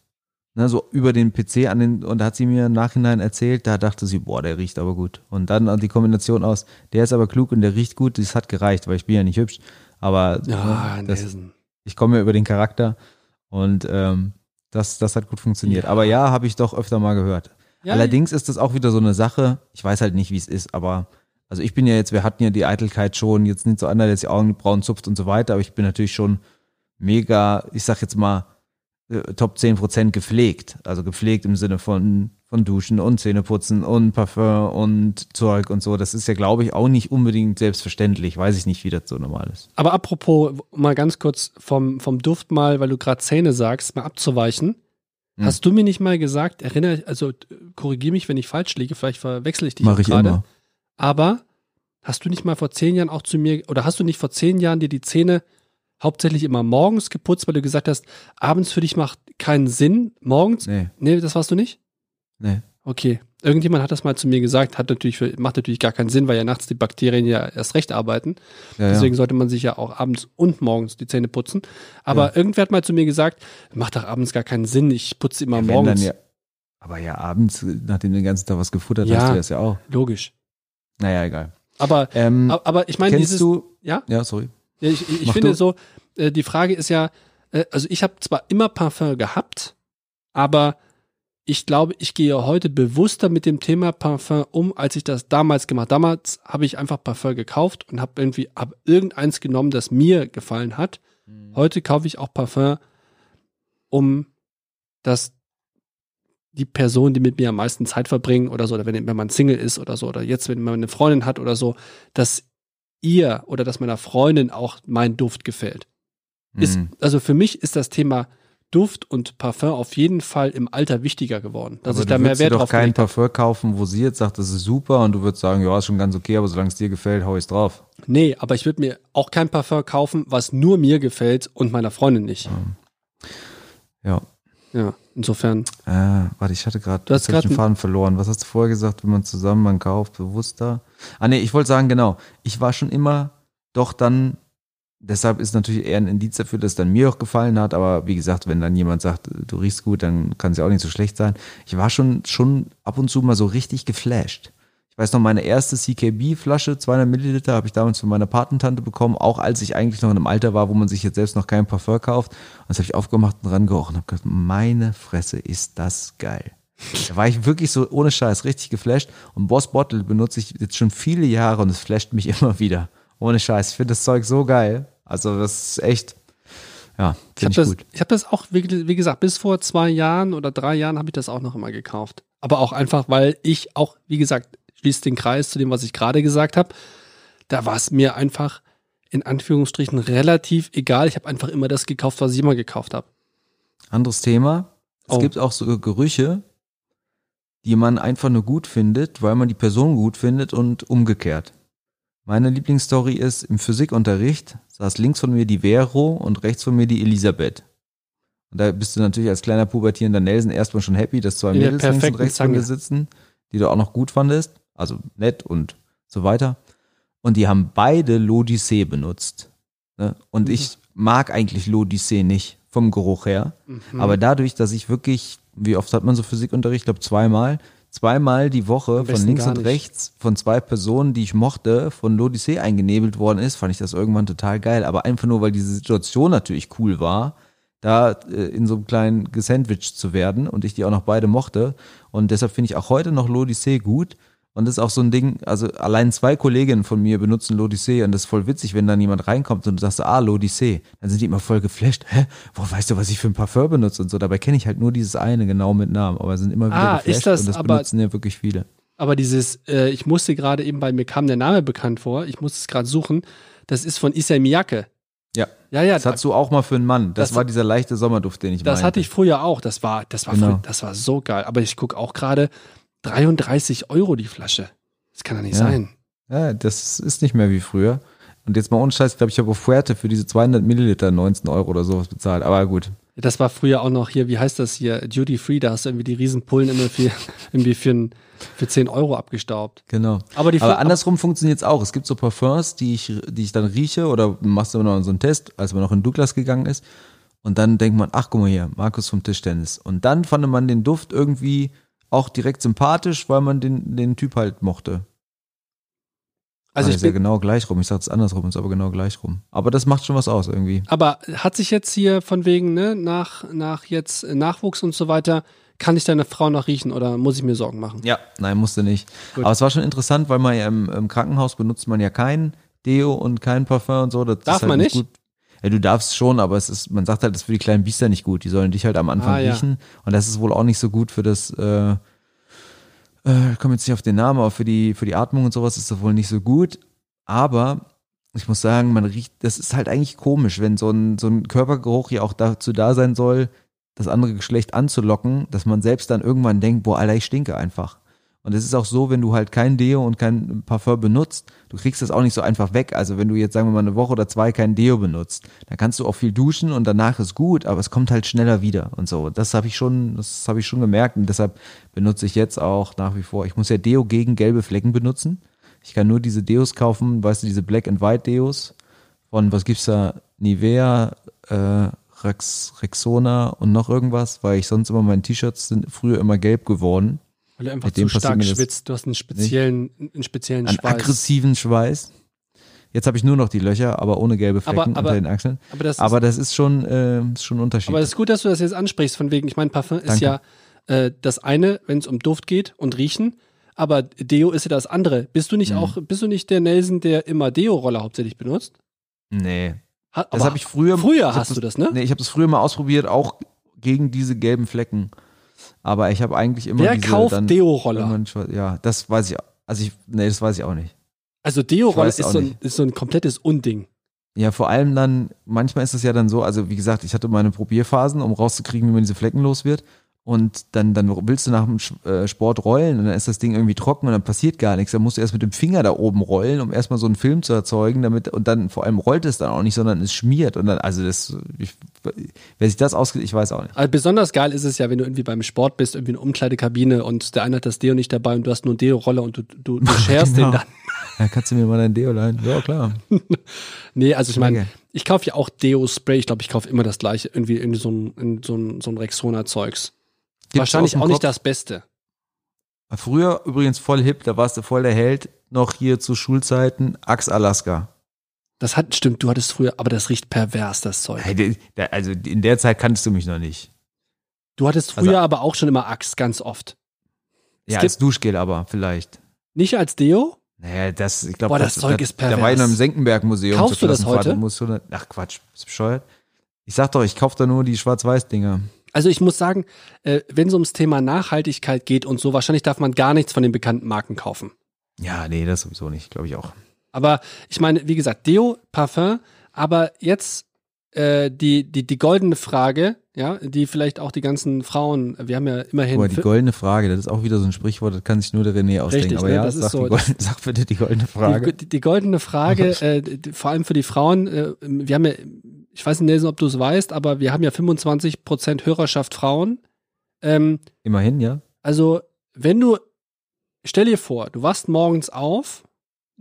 ne, so über den PC an den, und da hat sie mir im Nachhinein erzählt, da dachte sie, boah, der riecht aber gut. Und dann die Kombination aus, der ist aber klug und der riecht gut, das hat gereicht, weil ich bin ja nicht hübsch. Aber Ja, das, ich komme ja über den Charakter und ähm, das, das hat gut funktioniert. Ja. Aber ja, habe ich doch öfter mal gehört. Ja, Allerdings ist das auch wieder so eine Sache, ich weiß halt nicht, wie es ist, aber also ich bin ja jetzt, wir hatten ja die Eitelkeit schon, jetzt nicht so einer, der die Augenbrauen zupft und so weiter, aber ich bin natürlich schon mega, ich sag jetzt mal, äh, Top 10% gepflegt. Also gepflegt im Sinne von, von Duschen und Zähneputzen und Parfum und Zeug und so. Das ist ja, glaube ich, auch nicht unbedingt selbstverständlich. Weiß ich nicht, wie das so normal ist. Aber apropos, mal ganz kurz vom, vom Duft mal, weil du gerade Zähne sagst, mal abzuweichen. Hm. Hast du mir nicht mal gesagt, erinnere, also korrigiere mich, wenn ich falsch liege, vielleicht verwechsel ich dich Mach ich gerade. immer. Aber hast du nicht mal vor zehn Jahren auch zu mir, oder hast du nicht vor zehn Jahren dir die Zähne hauptsächlich immer morgens geputzt, weil du gesagt hast, abends für dich macht keinen Sinn, morgens? Nee, Nee, das warst du nicht? nee. Okay. Irgendjemand hat das mal zu mir gesagt, hat natürlich, für- macht natürlich gar keinen Sinn, weil ja nachts die Bakterien ja erst recht arbeiten. Ja, Deswegen ja. sollte man sich ja auch abends und morgens die Zähne putzen. Aber irgendwer hat mal zu mir gesagt, macht doch abends gar keinen Sinn, ich putze immer Ja, morgens. Ja, aber ja, abends, nachdem du den ganzen Tag was gefuttert Ja. hast, du das ja auch. Logisch. Naja, egal. Aber, Ähm, aber ich meine, dieses, du, ja? ja, sorry. Ich, ich Mach finde du. so, äh, die Frage ist ja, äh, also ich habe zwar immer Parfum gehabt, aber ich glaube, ich gehe heute bewusster mit dem Thema Parfum um, als ich das damals gemacht. Damals habe ich einfach Parfum gekauft und habe irgendwie hab irgendeins genommen, das mir gefallen hat. Heute kaufe ich auch Parfum, um das die Person, die mit mir am meisten Zeit verbringen oder so, oder wenn, wenn man Single ist oder so, oder jetzt, wenn man eine Freundin hat oder so, dass ihr oder dass meiner Freundin auch mein Duft gefällt. Ist, Mhm. also für mich ist das Thema Duft und Parfum auf jeden Fall im Alter wichtiger geworden, dass aber ich da mehr Wert drauf kein. Parfum kaufen, wo sie jetzt sagt, das ist super und du würdest sagen, ja, ist schon ganz okay, aber solange es dir gefällt, hau ich's drauf. Nee, aber ich würde mir auch kein Parfum kaufen, was nur mir gefällt und meiner Freundin nicht. Ja. Ja, insofern. Äh, warte, ich hatte gerade den Faden verloren. Was hast du vorher gesagt, wenn man zusammen man kauft, bewusster? Ah nee, ich wollte sagen, genau. Ich war schon immer doch dann, deshalb ist natürlich eher ein Indiz dafür, dass es dann mir auch gefallen hat, aber wie gesagt, wenn dann jemand sagt, du riechst gut, dann kann es ja auch nicht so schlecht sein. Ich war schon, schon ab und zu mal so richtig geflasht. Ich weiß noch, meine erste CKB-Flasche, 200 Milliliter, habe ich damals von meiner Patentante bekommen, auch als ich eigentlich noch in einem Alter war, wo man sich jetzt selbst noch kein Parfum kauft. Und das habe ich aufgemacht und rangerochen und habe gedacht, meine Fresse, ist das geil. Da war ich wirklich so ohne Scheiß richtig geflasht. Und Boss Bottle benutze ich jetzt schon viele Jahre und es flasht mich immer wieder. Ohne Scheiß. Ich finde das Zeug so geil. Also das ist echt, ja, Ich habe finde ich, das, gut. ich hab das auch, wie, wie gesagt, bis vor zwei Jahren oder drei Jahren habe ich das auch noch immer gekauft. Aber auch einfach, weil ich auch, wie gesagt, schließt den Kreis zu dem, was ich gerade gesagt habe. Da war es mir einfach in Anführungsstrichen relativ egal. Ich habe einfach immer das gekauft, was ich immer gekauft habe. Anderes Thema. Es Oh. gibt auch so Gerüche, die man einfach nur gut findet, weil man die Person gut findet und umgekehrt. Meine Lieblingsstory ist, im Physikunterricht saß links von mir die Vero und rechts von mir die Elisabeth. Und da bist du natürlich als kleiner pubertierender Nelson erstmal schon happy, dass zwei Mädels links und rechts von dir sitzen, die du auch noch gut fandest, also nett und so weiter. Und die haben beide L'Odyssee benutzt. Ne? Und Mhm. ich mag eigentlich L'Odyssee nicht, vom Geruch her. Mhm. Aber dadurch, dass ich wirklich, wie oft hat man so Physikunterricht, ich glaube zweimal, zweimal die Woche von links und rechts von zwei Personen, die ich mochte, von l'Odyssee eingenebelt worden ist, fand ich das irgendwann total geil. Aber einfach nur, weil diese Situation natürlich cool war, da äh, in so einem kleinen gesandwiched zu werden und ich die auch noch beide mochte. Und deshalb finde ich auch heute noch l'Odyssee gut. Und das ist auch so ein Ding, also allein zwei Kolleginnen von mir benutzen l'Odyssee und das ist voll witzig, wenn dann jemand reinkommt und du sagst, ah, l'Odyssee, dann sind die immer voll geflasht. Hä? Wo weißt du, was ich für ein Parfum benutze und so? Dabei kenne ich halt nur dieses eine genau mit Namen, aber sind immer wieder Ah, geflasht ist das und das aber- benutzen ja wirklich viele. Aber dieses, äh, ich musste gerade eben, weil mir kam der Name bekannt vor, ich musste es gerade suchen, das ist von Issey Miyake. Ja. Ja, ja, Das hast du auch mal für einen Mann. Das, Das- war dieser leichte Sommerduft, den ich das meinte. hatte ich früher auch. Das war, das war, Genau. früh, das war so geil. Aber ich gucke auch gerade 33 Euro die Flasche. Das kann doch nicht Ja. sein. Ja, das ist nicht mehr wie früher. Und jetzt mal ohne Scheiß, ich glaube, ich habe auf Fuerte für diese 200 Milliliter 19 Euro oder sowas bezahlt. Aber gut. Das war früher auch noch hier, wie heißt das hier, Duty Free, da hast du irgendwie die Riesenpullen immer für, irgendwie für, ein, für 10 Euro abgestaubt. Genau. Aber die Aber andersrum funktioniert es auch. Es gibt so Parfums, die ich, die ich dann rieche oder machst du immer noch so einen Test, als man noch in Douglas gegangen ist. Und dann denkt man, ach guck mal hier, Markus vom Tischtennis. Und dann fand man den Duft irgendwie auch direkt sympathisch, weil man den, den Typ halt mochte. Also ich ist ja genau gleich rum. Ich sag's andersrum, ist aber genau gleich rum. Aber das macht schon was aus irgendwie. aber hat sich jetzt hier von wegen, ne, nach, nach jetzt Nachwuchs und so weiter, kann ich deine Frau noch riechen oder muss ich mir Sorgen machen? Ja, nein, musste nicht. Gut. Aber es war schon interessant, weil man ja im, im Krankenhaus benutzt man ja kein Deo und kein Parfum und so. Das Darf ist halt man nicht? Gut. Ja, du darfst schon, aber es ist, man sagt halt, das ist für die kleinen Biester nicht gut. Die sollen dich halt am Anfang Ah, ja. riechen. Und das ist wohl auch nicht so gut für das, äh, äh, ich komme jetzt nicht auf den Namen, aber für die, für die Atmung und sowas ist das wohl nicht so gut. Aber ich muss sagen, man riecht, das ist halt eigentlich komisch, wenn so ein, so ein Körpergeruch ja auch dazu da sein soll, das andere Geschlecht anzulocken, dass man selbst dann irgendwann denkt, boah, Alter, ich stinke einfach. Und es ist auch so, wenn du halt kein Deo und kein Parfum benutzt, du kriegst das auch nicht so einfach weg. Also wenn du jetzt, sagen wir mal, eine Woche oder zwei kein Deo benutzt, dann kannst du auch viel duschen und danach ist gut, aber es kommt halt schneller wieder und so. Das habe ich schon, das habe ich schon gemerkt und deshalb benutze ich jetzt auch nach wie vor. Ich muss ja Deo gegen gelbe Flecken benutzen. Ich kann nur diese Deos kaufen, weißt du, diese Black and White Deos von, was gibt's da? Nivea, äh, Rex, Rexona und noch irgendwas, weil ich sonst immer meine T-Shirts sind früher immer gelb geworden. Weil du einfach zu stark das schwitzt. Du hast einen speziellen, einen speziellen Schweiß. aggressiven Schweiß. Jetzt habe ich nur noch die Löcher, aber ohne gelbe Flecken Aber- aber- unter den Achseln. aber das ist, Aber das ist schon, äh, ist schon ein Unterschied. aber es ist gut, dass du das jetzt ansprichst, von wegen, ich meine, Parfum ist Danke. ja äh, das eine, wenn es um Duft geht und Riechen, aber Deo ist ja das andere. Bist du nicht Mhm. auch, bist du nicht der Nelson, der immer Deo-Roller hauptsächlich benutzt? nee. Ha, Das habe ich früher. Früher ich hast du das, ne? Nee, ich habe das früher mal ausprobiert, auch gegen diese gelben Flecken. Aber ich habe eigentlich immer Wer diese kauft dann Deo-Roller? Ja, das weiß ich. Also ich, nee, das weiß ich auch nicht. Also Deo-Roller ist, so ein, ist so ein komplettes Unding. Ja, vor allem dann, manchmal ist es ja dann so, also wie gesagt, ich hatte meine Probierphasen, um rauszukriegen, wie man diese Flecken los wird. Und dann, dann willst du nach dem äh, Sport rollen und dann ist das Ding irgendwie trocken und dann passiert gar nichts. Dann musst du erst mit dem Finger da oben rollen, um erstmal so einen Film zu erzeugen, damit, und dann vor allem rollt es dann auch nicht, sondern es schmiert. Und dann, also das, ich, wer sich das ausgeht, ich weiß auch nicht. Also besonders geil ist es ja, wenn du irgendwie beim Sport bist, irgendwie eine Umkleidekabine und der eine hat das Deo nicht dabei und du hast nur einen Deo-Roller und du, du, du scherst Genau. den dann. Ja, kannst du mir mal dein Deo leihen? Ja, klar. Nee, also ich meine, ich kaufe ja auch Deo-Spray. Ich glaube, ich kaufe immer das gleiche, irgendwie in so ein, in so ein, so ein Rexona-Zeugs. Wahrscheinlich dem auch nicht das Beste. Früher übrigens voll hip, da warst du voll der Held, noch hier zu Schulzeiten, Axe Alaska. Das hat, stimmt, du hattest früher, aber das riecht pervers, das Zeug. Also in der Zeit kanntest du mich noch nicht. Du hattest Also- früher aber auch schon immer Axt, ganz oft. Es Ja, als Duschgel aber vielleicht. Nicht als Deo? Naja, das, ich glaube, Boah, das Zeug ist Da war ich pervers. noch im Senckenberg-Museum. Kaufst du das heute? du ach Quatsch, bist du bescheuert? Ich sag doch, ich kaufe da nur die Schwarz-Weiß-Dinger. Also ich muss sagen, äh, wenn es ums Thema Nachhaltigkeit geht und so, wahrscheinlich darf man gar nichts von den bekannten Marken kaufen. Ja, nee, das sowieso nicht, glaube ich auch. Aber ich meine, wie gesagt, Deo, Parfum, aber jetzt äh, die, die, die goldene Frage, ja, die vielleicht auch die ganzen Frauen, wir haben ja immerhin. Mal, die goldene Frage, das ist auch wieder so ein Sprichwort, das kann sich nur der René ausdenken. Richtig, aber ne, ja, das ist sag, so, die goldene, sag bitte die goldene Frage. Die, die, die goldene Frage, äh, die, vor allem für die Frauen, äh, wir haben ja, ich weiß nicht, Nelson, ob du es weißt, aber wir haben ja 25% Hörerschaft Frauen. Ähm, Immerhin, ja. also, wenn du, stell dir vor, du wachst morgens auf,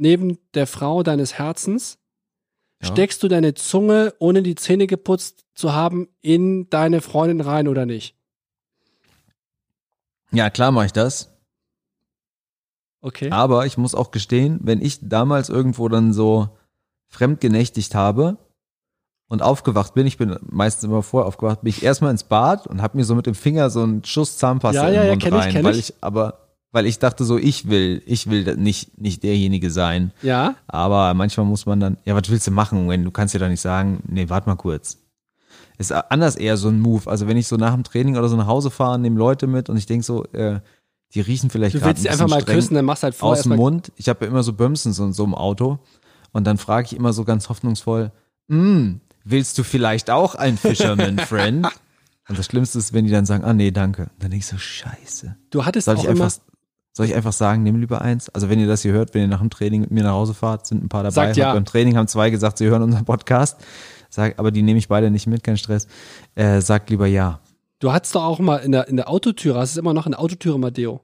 neben der Frau deines Herzens, Ja. steckst du deine Zunge, ohne die Zähne geputzt zu haben, in deine Freundin rein oder nicht? Ja, klar mache ich das. Okay. Aber ich muss auch gestehen, wenn ich damals irgendwo dann so fremd genächtigt habe und aufgewacht bin, ich bin meistens immer vorher aufgewacht, bin ich erstmal ins Bad und habe mir so mit dem Finger so einen Schuss Zahnpasta Ja, in ja, den ja, Mund ich, rein, kenn weil ich. ich aber weil ich dachte so, ich will, ich will nicht nicht derjenige sein, Ja, aber manchmal muss man dann, ja, was willst du machen, wenn du kannst ja doch nicht sagen, nee, warte mal kurz. Ist anders eher so ein Move. Also wenn ich so nach dem Training oder so nach Hause fahre, nehmen Leute mit und ich denk so, äh, die riechen vielleicht du gerade willst sie ein einfach mal streng küssen, dann machst du halt vorher aus dem Mund. Ich habe ja immer so Bömsens und so im Auto. Und dann frage ich immer so ganz hoffnungsvoll, mm, willst du vielleicht auch ein Fisherman Friend? Und das Schlimmste ist, wenn die dann sagen, ah nee, danke. Und dann denk ich so, scheiße. Du hattest Soll auch ich immer, einfach, soll ich einfach sagen, nimm lieber eins? Also wenn ihr das hier hört, wenn ihr nach dem Training mit mir nach Hause fahrt, sind ein paar dabei. Sagt ja. Beim Training haben zwei gesagt, sie hören unseren Podcast. Sag, aber die nehme ich beide nicht mit, kein Stress. Äh, sagt lieber ja. du hattest doch auch mal in der, in der Autotüre, hast du immer noch in der Autotüre mal Deo.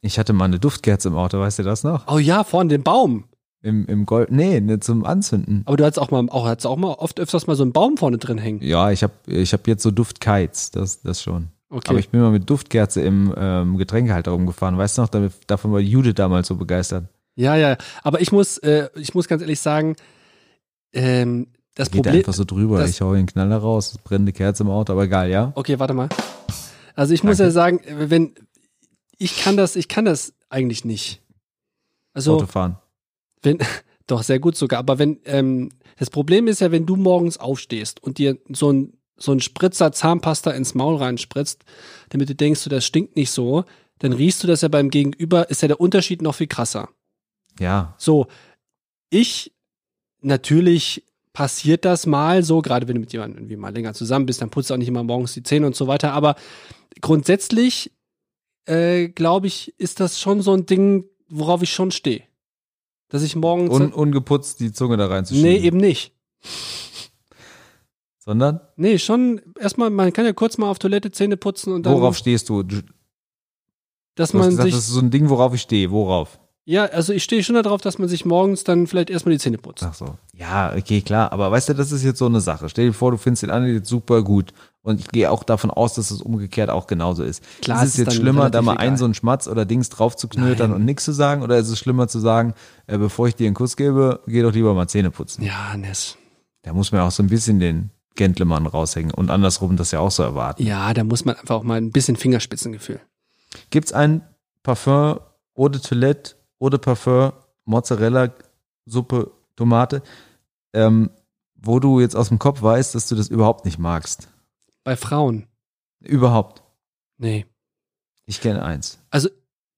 Ich hatte mal eine Duftkerze im Auto, weißt du das noch? Oh ja, vorne den Baum. Im, im Gold, nee, ne, zum Anzünden. Aber du hattest auch mal, auch, hattest auch mal oft öfters mal so einen Baum vorne drin hängen. Ja, ich habe ich hab jetzt so Duftkites, das, das schon. Okay. Aber ich bin mal mit Duftkerze im ähm, Getränkehalter rumgefahren. Weißt du noch, da- davon war Judith damals so begeistert. ja, ja. Aber ich muss, äh, ich muss ganz ehrlich sagen, ähm, das Geht Problem. einfach so drüber. ich hau den Knaller raus, brennende Kerze im Auto, aber egal, ja? Okay, warte mal. Also ich muss Danke. ja sagen, wenn ich kann das, ich kann das eigentlich nicht. Also Autofahren. wenn, doch sehr gut sogar. Aber wenn ähm, das Problem ist ja, wenn du morgens aufstehst und dir so ein so ein Spritzer Zahnpasta ins Maul reinspritzt, damit du denkst, du, das stinkt nicht so, dann riechst du das ja beim Gegenüber, ist ja der Unterschied noch viel krasser. Ja. So, ich natürlich passiert das mal so, gerade wenn du mit jemandem irgendwie mal länger zusammen bist, dann putzt du auch nicht immer morgens die Zähne und so weiter. Aber grundsätzlich, äh, glaube ich, ist das schon so ein Ding, worauf ich schon stehe. Dass ich morgens. Un ungeputzt die Zunge da reinzuschieben. nee, eben nicht. Sondern, Nee, schon erstmal, man kann ja kurz mal auf Toilette Zähne putzen und dann, worauf stehst du? Du dass hast man gesagt, sich. das ist so ein Ding, worauf ich stehe. Worauf? Ja, also ich stehe schon darauf, dass man sich morgens dann vielleicht erstmal die Zähne putzt. Ach so. Ja, okay, klar. Aber weißt du, das ist jetzt so eine Sache. Stell dir vor, du findest den anderen jetzt super gut. Und ich gehe auch davon aus, dass es umgekehrt auch genauso ist. Klar, ist es ist jetzt dann schlimmer, da mal egal. einen so einen Schmatz oder Dings drauf zu knötern Nein. und nichts zu sagen? Oder ist es schlimmer zu sagen, äh, bevor ich dir einen Kuss gebe, geh doch lieber mal Zähne putzen? Ja, Ness. Da muss man ja auch so ein bisschen den Gentleman raushängen und andersrum das ja auch so erwarten. Ja, da muss man einfach auch mal ein bisschen Fingerspitzengefühl. Gibt's ein Parfum Eau de Toilette, Eau de Parfum, Mozzarella, Suppe, Tomate, ähm, wo du jetzt aus dem Kopf weißt, dass du das überhaupt nicht magst? Bei Frauen. Überhaupt. Nee. Ich kenne eins.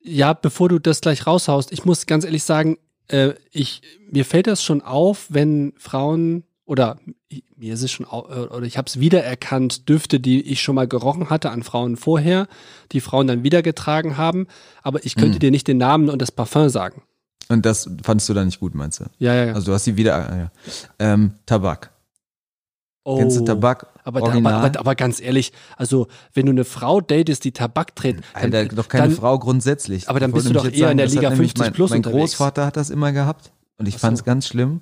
Ja, bevor du das gleich raushaust, ich muss ganz ehrlich sagen, äh, ich, mir fällt das schon auf, wenn Frauen oder ich- mir ist es schon äh, oder ich habe es wiedererkannt, Düfte, die ich schon mal gerochen hatte an Frauen vorher, die Frauen dann wieder getragen haben, aber ich könnte Hm. dir nicht den Namen und das Parfum sagen. Und das fandst du dann nicht gut, meinst du? Ja, ja, ja. Also du hast die wieder, ah, ja. ähm, Tabak. oh, Kennst du Tabak? Aber, Original? aber, aber, aber ganz ehrlich, also wenn du eine Frau datest, die Tabak trägt, dann, Alter, doch keine dann, Frau grundsätzlich. Aber dann bist du doch eher in der Liga nämlich 50 mein, plus Mein unterwegs. Großvater hat das immer gehabt und ich fand es ganz schlimm.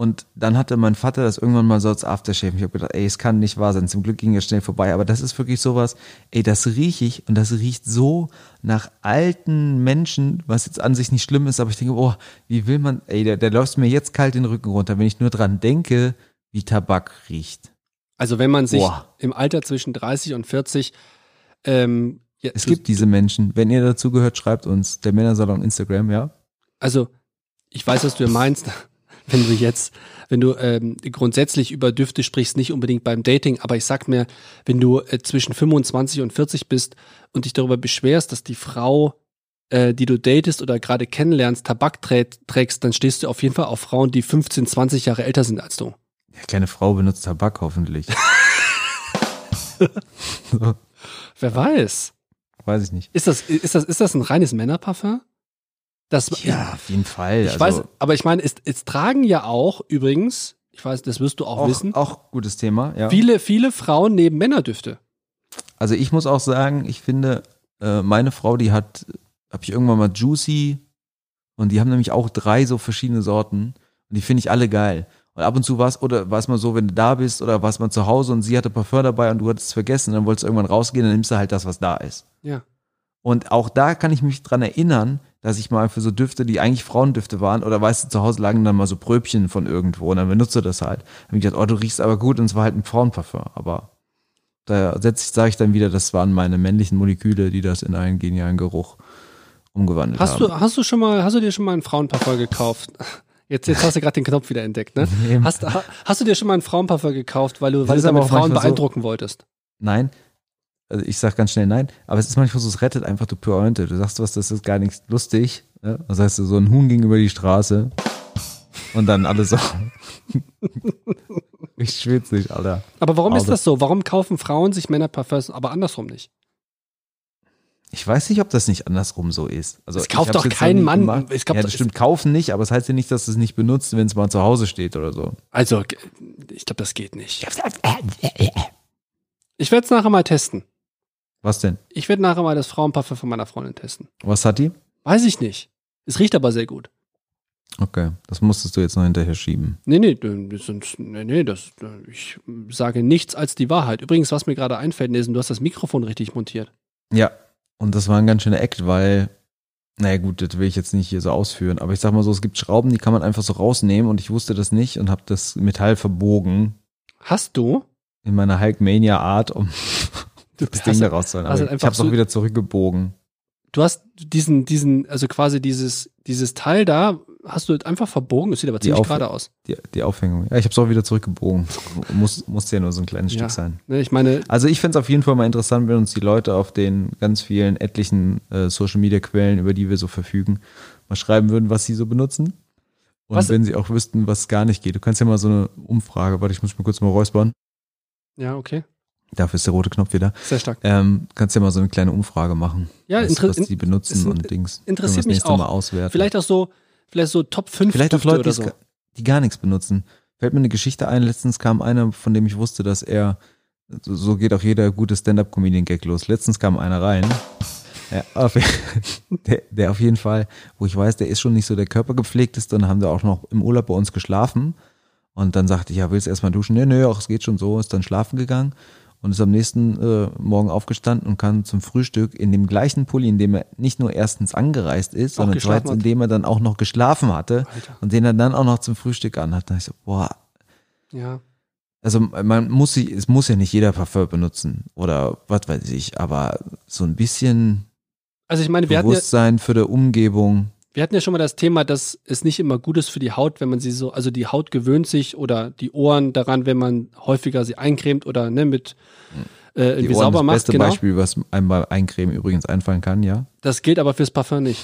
Und dann hatte mein Vater das irgendwann mal so als Aftershave. Ich habe gedacht, ey, es kann nicht wahr sein. Zum Glück ging er schnell vorbei. Aber das ist wirklich sowas, ey, das riech ich und das riecht so nach alten Menschen, was jetzt an sich nicht schlimm ist. Aber ich denke, oh, wie will man, ey, der, der läuft mir jetzt kalt den Rücken runter, wenn ich nur dran denke, wie Tabak riecht. Also wenn man sich Boah. im Alter zwischen 30 und 40 ähm, ja, Es gibt diese Menschen. Wenn ihr dazu gehört, schreibt uns. Der Männersalon Instagram, ja? Also, ich weiß, was du meinst, wenn du jetzt, wenn du ähm, grundsätzlich über Düfte sprichst, nicht unbedingt beim Dating, aber ich sag mir, wenn du äh, zwischen 25 und 40 bist und dich darüber beschwerst, dass die Frau, äh, die du datest oder gerade kennenlernst, Tabak trä trägst, dann stehst du auf jeden Fall auf Frauen, die 15, 20 Jahre älter sind als du. ja keine Frau benutzt Tabak hoffentlich. so, Wer weiß? weiß ich nicht. Ist das, ist das, ist das ein reines Männerparfum? Das, Ja, auf jeden Fall. Ich also, weiß, aber ich meine, es, es tragen ja auch übrigens, ich weiß, das wirst du auch, auch, wissen, auch gutes Thema, ja. viele, viele Frauen nehmen Männerdüfte. Also ich muss auch sagen, ich finde, äh, meine Frau, die hat, habe ich irgendwann mal Juicy und die haben nämlich auch drei so verschiedene Sorten und die finde ich alle geil. Und ab und zu war es, oder war es mal so, wenn du da bist oder warst mal zu Hause und sie hatte Parfum dabei und du hattest es vergessen, dann wolltest du irgendwann rausgehen, dann nimmst du halt das, was da ist. Ja. Und auch da kann ich mich dran erinnern, dass ich mal für so Düfte, die eigentlich Frauendüfte waren, oder weißt du, zu Hause lagen dann mal so Pröbchen von irgendwo und dann benutzt du das halt. Dann hab ich gedacht, oh, du riechst aber gut und es war halt ein Frauenparfum. Aber da setze ich, sage ich dann wieder, das waren meine männlichen Moleküle, die das in einen genialen Geruch umgewandelt Hast haben. du, hast du schon mal, hast du dir schon mal ein Frauenparfum gekauft? Jetzt, jetzt hast du gerade den Knopf wieder entdeckt, ne? Nee. Hast, ha- hast du dir schon mal ein Frauenparfum gekauft, weil du, weil ist du damit Frauen manchmal so- beeindrucken wolltest? Nein. Also ich sag ganz schnell nein, aber es ist manchmal so, es rettet einfach die Pointe. Du sagst was, das ist gar nicht lustig. Ja? Das heißt, so ein Huhn ging über die Straße und dann alles so. ich schwitzig, Alter. Aber warum ist Also- das so? Warum kaufen Frauen sich Männerparfums, aber andersrum nicht? Ich weiß nicht, ob das nicht andersrum so ist. Also Es kauft doch kein Mann- gemacht. es kauft ja, das stimmt, kaufen nicht, aber es heißt ja nicht, dass es nicht benutzt, wenn es mal zu Hause steht oder so. Also, ich glaube, das geht nicht. Ich werde es nachher mal testen. Was denn? Ich werde nachher mal das Frauenparfum von meiner Freundin testen. Was hat die? Weiß ich nicht. Es riecht aber sehr gut. Okay, das musstest du jetzt noch hinterher schieben. Nee, nee, das sind, nee, nee, das, ich sage nichts als die Wahrheit. Übrigens, was mir gerade einfällt, Nesen, du hast das Mikrofon richtig montiert. Ja, und das war ein ganz schöner Act, weil, naja gut, das will ich jetzt nicht hier so ausführen, aber ich sag mal so, es gibt Schrauben, die kann man einfach so rausnehmen und ich wusste das nicht und habe das Metall verbogen Hast du? in meiner Hulkmania-Art, um das Ding da rauszuholen. hast Aber halt ich habe es auch wieder zurückgebogen. Du hast diesen, diesen, also quasi dieses, dieses Teil da, hast du einfach verbogen. Das sieht aber ziemlich gerade aus. Die, die Aufhängung. Ja, ich habe es auch wieder zurückgebogen. Muss, musste ja nur so ein kleines Ja. Stück sein. Ne, Ich meine, Also ich fände es auf jeden Fall mal interessant, wenn uns die Leute auf den ganz vielen etlichen äh, Social Media Quellen, über die wir so verfügen, mal schreiben würden, was sie so benutzen. Und Was- wenn sie auch wüssten, was gar nicht geht. Du kannst ja mal so eine Umfrage, warte, ich muss mal kurz mal räuspern. Ja, okay. Dafür ist der rote Knopf wieder. Sehr stark. Ähm, kannst ja mal so eine kleine Umfrage machen. Ja, was, was die benutzen ist- und Dings. interessiert mich auch. Mal auswerten. Vielleicht auch so, vielleicht so Top 5 Vielleicht auch Leute, so. die gar nichts benutzen. Fällt mir eine Geschichte ein. Letztens kam einer, von dem ich wusste, dass er, so, geht auch jeder gute Stand-Up-Comedian-Gag los. Letztens kam einer rein. Ja, auf, der, der auf jeden Fall, wo ich weiß, der ist schon nicht so der körpergepflegteste und haben da auch noch im Urlaub bei uns geschlafen. Und dann sagte ich, ja, willst du erstmal duschen? Nee, nee, ach, es geht schon so, ist dann schlafen gegangen und ist am nächsten äh, Morgen aufgestanden und kam zum Frühstück in dem gleichen Pulli, in dem er nicht nur erstens angereist ist, Auch sondern zweitens, in dem er dann auch noch geschlafen hatte Alter. und den er dann auch noch zum Frühstück anhat. Da ich so, boah, Ja. also man muss sie, es muss ja nicht jeder Parfum benutzen oder was weiß ich, aber so ein bisschen Also ich meine, wir hatten, ja, Bewusstsein für die Umgebung. Wir hatten ja schon mal das Thema, dass es nicht immer gut ist für die Haut, wenn man sie so, also die Haut gewöhnt sich oder die Ohren daran, wenn man häufiger sie eincremt oder ne, mit äh, Die irgendwie Ohren sauber das macht. beste Genau. Beispiel, was einem bei Eincremen übrigens einfallen kann, ja. Das gilt aber fürs Parfum nicht.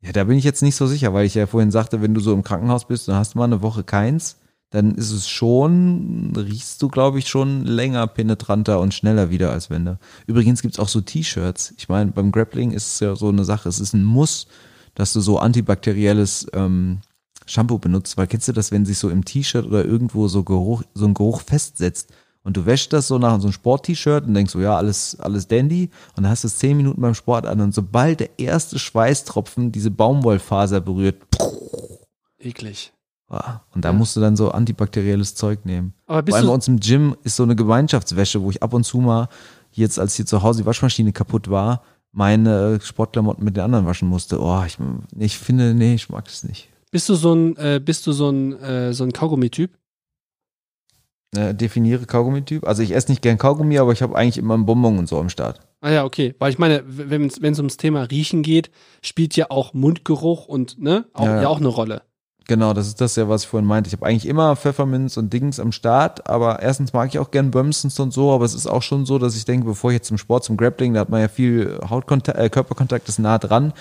Ja, da bin ich jetzt nicht so sicher, weil ich ja vorhin sagte, wenn du so im Krankenhaus bist und hast mal eine Woche keins, dann ist es schon, riechst du, glaube ich, schon länger penetranter und schneller wieder als wenn du. Übrigens gibt's auch so T-Shirts. Ich meine, beim Grappling ist es ja so eine Sache, es ist ein Muss, dass du so antibakterielles ähm, Shampoo benutzt, weil kennst du das, wenn sich so im T-Shirt oder irgendwo so Geruch, so ein Geruch festsetzt und du wäschst das so nach so einem Sport-T-Shirt und denkst so, ja, alles, alles dandy und dann hast du es zehn Minuten beim Sport an und sobald der erste Schweißtropfen diese Baumwollfaser berührt, Eklig. Und da Ja. musst du dann so antibakterielles Zeug nehmen. Aber bist Vor allem bei uns im Gym ist so eine Gemeinschaftswäsche, wo ich ab und zu mal, jetzt als hier zu Hause die Waschmaschine kaputt war, meine Sportklamotten mit den anderen waschen musste. Oh, ich, ich finde, nee, ich mag das nicht. bist du so ein, äh, bist du so ein, äh, so ein Kaugummi-Typ? Äh, definiere Kaugummi-Typ. Also ich esse nicht gern Kaugummi, aber ich habe eigentlich immer einen Bonbon und so am Start. Ah ja, okay. Weil ich meine, wenn es wenn es ums Thema Riechen geht, spielt ja auch Mundgeruch und ne, auch, Ja, ja, ja. auch eine Rolle. Genau, das ist das ja, was ich vorhin meinte. Ich habe eigentlich immer Pfefferminz und Dings am Start, aber erstens mag ich auch gern Bömsens und so, aber es ist auch schon so, dass ich denke, bevor ich jetzt zum Sport, zum Grappling, da hat man ja viel Hautkontakt, äh, Körperkontakt ist nah dran,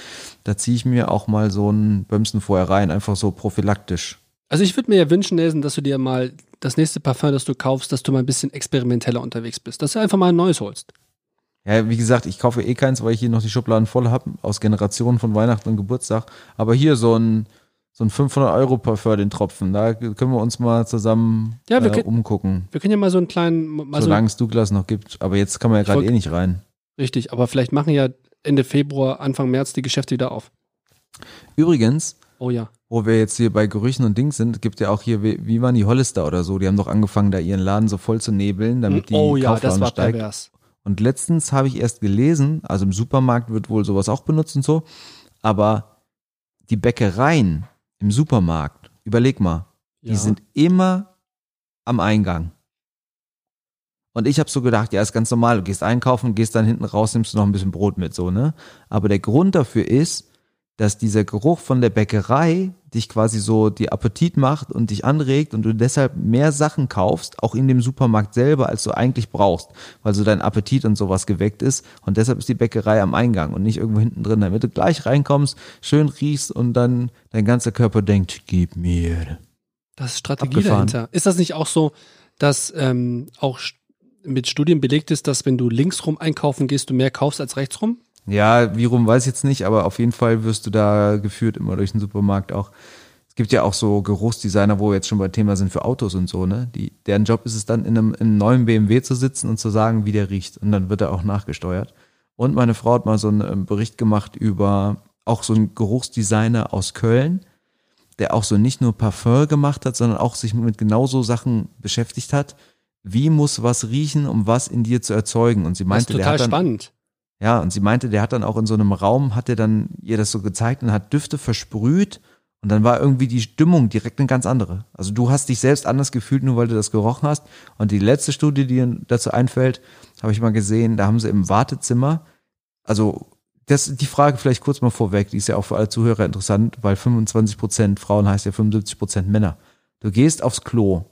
da ziehe ich mir auch mal so einen Bömsen vorher rein, einfach so prophylaktisch. Also ich würde mir ja wünschen, Nelson, dass du dir mal das nächste Parfum, das du kaufst, dass du mal ein bisschen experimenteller unterwegs bist. Dass du einfach mal ein neues holst. Ja, wie gesagt, ich kaufe eh keins, weil ich hier noch die Schubladen voll habe, aus Generationen von Weihnachten und Geburtstag. Aber hier so ein, so ein 500 Euro Parfum, den Tropfen, da können wir uns mal zusammen Ja, wir äh, können- umgucken. Wir können ja mal so einen kleinen, mal so, Solange es Douglas noch gibt. Aber jetzt kann man ja gerade eh nicht rein. richtig, aber vielleicht machen ja Ende Februar, Anfang März die Geschäfte wieder auf. Übrigens, Oh ja. wo wir jetzt hier bei Gerüchen und Dings sind, gibt ja auch hier, wie, waren die Hollister oder so, die haben doch angefangen, da ihren Laden so voll zu nebeln, damit die oh ja, das Kauflaune war steigt. pervers. Und letztens habe ich erst gelesen, also im Supermarkt wird wohl sowas auch benutzt und so, aber die Bäckereien im Supermarkt, überleg mal, Ja. die sind immer am Eingang. Und ich habe so gedacht, ja, ist ganz normal, du gehst einkaufen, gehst dann hinten raus, nimmst du noch ein bisschen Brot mit, so, ne? Aber der Grund dafür ist, dass dieser Geruch von der Bäckerei dich quasi so die Appetit macht und dich anregt und du deshalb mehr Sachen kaufst, auch in dem Supermarkt selber, als du eigentlich brauchst, weil so dein Appetit und sowas geweckt ist und deshalb ist die Bäckerei am Eingang und nicht irgendwo hinten drin, damit du gleich reinkommst, schön riechst und dann dein ganzer Körper denkt, gib mir. Das ist Strategie Abgefahren. dahinter. Ist das nicht auch so, dass ähm, auch mit Studien belegt ist, dass wenn du linksrum einkaufen gehst, du mehr kaufst als rechtsrum? Ja, wie rum weiß ich jetzt nicht, aber auf jeden Fall wirst du da geführt immer durch den Supermarkt auch. Es gibt ja auch so Geruchsdesigner, wo wir jetzt schon bei Thema sind für Autos und so, ne? Die, deren Job ist es dann, in einem, in einem neuen BMW zu sitzen und zu sagen, wie der riecht. Und dann wird er auch nachgesteuert. Und meine Frau hat mal so einen ähm, Bericht gemacht über auch so einen Geruchsdesigner aus Köln, der auch so nicht nur Parfum gemacht hat, sondern auch sich mit genauso Sachen beschäftigt hat. Wie muss was riechen, um was in dir zu erzeugen? Und sie Das ist meinte, der total hat dann, spannend. Ja, und sie meinte, der hat dann auch in so einem Raum, hat er dann ihr das so gezeigt und hat Düfte versprüht und dann war irgendwie die Stimmung direkt eine ganz andere. Also du hast dich selbst anders gefühlt, nur weil du das gerochen hast. Und die letzte Studie, die dazu einfällt, habe ich mal gesehen, da haben sie im Wartezimmer, also das, die Frage vielleicht kurz mal vorweg, die ist ja auch für alle Zuhörer interessant, weil 25 Prozent Frauen heißt ja 75 Prozent Männer. Du gehst aufs Klo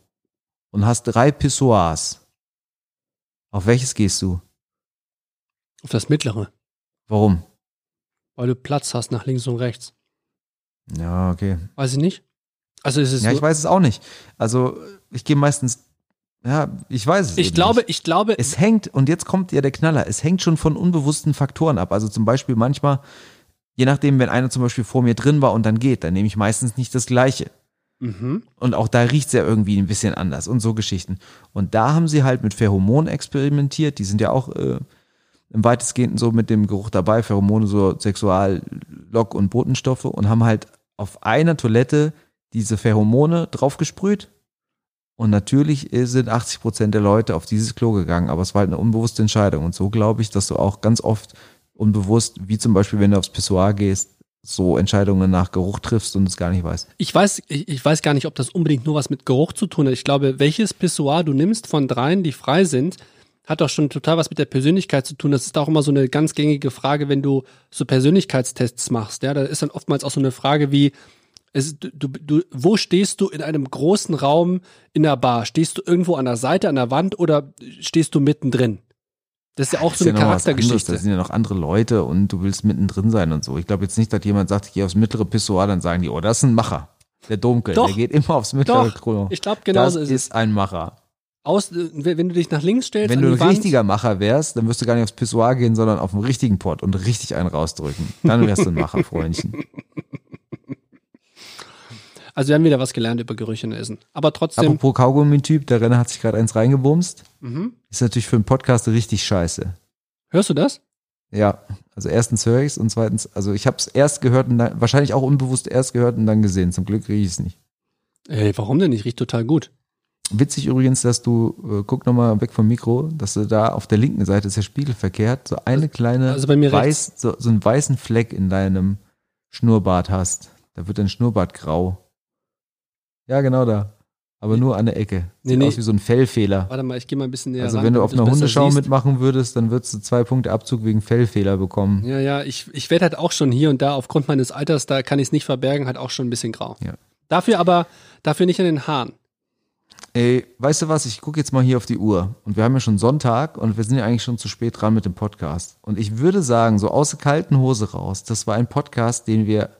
und hast drei Pissoirs. Auf welches gehst du? Auf das Mittlere. Warum? Weil du Platz hast nach links und rechts. Ja, okay. Weiß ich nicht. Also ist es Ja, ich weiß es auch nicht. Also ich gehe meistens, ja, ich weiß es ich glaube, nicht. ich glaube, Es hängt, und jetzt kommt ja der Knaller, es hängt schon von unbewussten Faktoren ab. Also zum Beispiel manchmal, je nachdem, wenn einer zum Beispiel vor mir drin war und dann geht, dann nehme ich meistens nicht das Gleiche. mhm. Und auch da riecht's ja irgendwie ein bisschen anders und so Geschichten. Und da haben sie halt mit Pheromonen experimentiert. Die sind ja auch äh, im weitestgehenden so mit dem Geruch dabei. Pheromone, so Sexual, Lock- und Botenstoffe und haben halt auf einer Toilette diese Pheromone draufgesprüht. Und natürlich sind 80 Prozent der Leute auf dieses Klo gegangen, aber es war halt eine unbewusste Entscheidung. Und so glaube ich, dass du auch ganz oft unbewusst, wie zum Beispiel, wenn du aufs Pissoir gehst, so Entscheidungen nach Geruch triffst und es gar nicht weißt. Ich weiß, ich, ich weiß gar nicht, ob das unbedingt nur was mit Geruch zu tun hat. Ich glaube, welches Pissoir du nimmst von dreien, die frei sind, hat doch schon total was mit der Persönlichkeit zu tun. Das ist auch immer so eine ganz gängige Frage, wenn du so Persönlichkeitstests machst. Ja, da ist dann oftmals auch so eine Frage wie, es, du, du, wo stehst du in einem großen Raum in der Bar? Stehst du irgendwo an der Seite, an der Wand oder stehst du mittendrin? Das ist ja auch Das so eine ja. Charaktergeschichte. Da sind ja noch andere Leute und du willst mittendrin sein und so. Ich glaube jetzt nicht, dass jemand sagt, ich gehe aufs mittlere Pissoir, dann sagen die, oh, das ist ein Macher. Der Doch. der geht immer aufs mittlere Klo. ich glaube, genauso das ist es. ist ein Macher. Aus, wenn du dich nach links stellst, Wenn du ein Wand, richtiger Macher wärst, dann wirst du gar nicht aufs Pissoir gehen, sondern auf den richtigen Pott und richtig einen rausdrücken. Dann wärst du ein Macher, Freundchen. Also wir haben wieder was gelernt über Gerüche und Essen. Aber trotzdem, Apropos Kaugummi-Typ, der Renner hat sich gerade eins reingebumst. mhm. Ist natürlich für einen Podcast richtig scheiße. hörst du das? Ja, also erstens höre ich es und zweitens, also ich habe es erst gehört und dann, wahrscheinlich auch unbewusst erst gehört und dann gesehen. Zum Glück rieche ich es nicht. Ey, warum denn nicht? Riecht total gut. Witzig übrigens, dass du, äh, guck nochmal weg vom Mikro, dass du da auf der linken Seite ist der Spiegel verkehrt, so eine kleine also bei mir weiß, so, so einen weißen Fleck in deinem Schnurrbart hast. Da wird dein Schnurrbart grau. Ja, genau da. Aber nur an der Ecke. Nee, Sieht nee. aus wie so ein Fellfehler. Warte mal, ich gehe mal ein bisschen näher Also ran, wenn du auf einer Hundeschau siehst. mitmachen würdest, dann würdest du zwei Punkte Abzug wegen Fellfehler bekommen. Ja, ja, ich, ich werde halt auch schon hier und da, aufgrund meines Alters, da kann ich es nicht verbergen, halt auch schon ein bisschen grau. Ja. Dafür aber, dafür nicht an den Haaren. Ey, weißt du was? Ich gucke jetzt mal hier auf die Uhr. Und wir haben ja schon Sonntag und wir sind ja eigentlich schon zu spät dran mit dem Podcast. Und ich würde sagen, so aus der kalten Hose raus, das war ein Podcast, den wir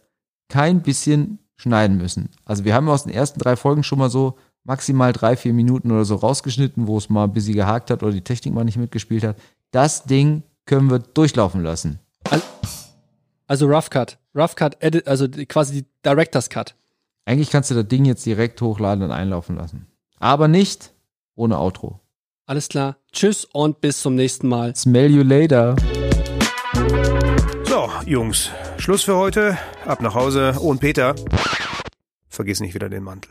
kein bisschen schneiden müssen. Also wir haben aus den ersten drei Folgen schon mal so maximal drei, vier Minuten oder so rausgeschnitten, wo es mal ein bisschen gehakt hat oder die Technik mal nicht mitgespielt hat. Das Ding können wir durchlaufen lassen. Also Rough Cut. Rough Cut, Edit, also quasi die Director's Cut. Eigentlich kannst du das Ding jetzt direkt hochladen und einlaufen lassen. Aber nicht ohne Outro. Alles klar. Tschüss und bis zum nächsten Mal. Smell you later. So, Jungs, Schluss für heute. Ab nach Hause. Oh, und Peter, vergiss nicht wieder den Mantel.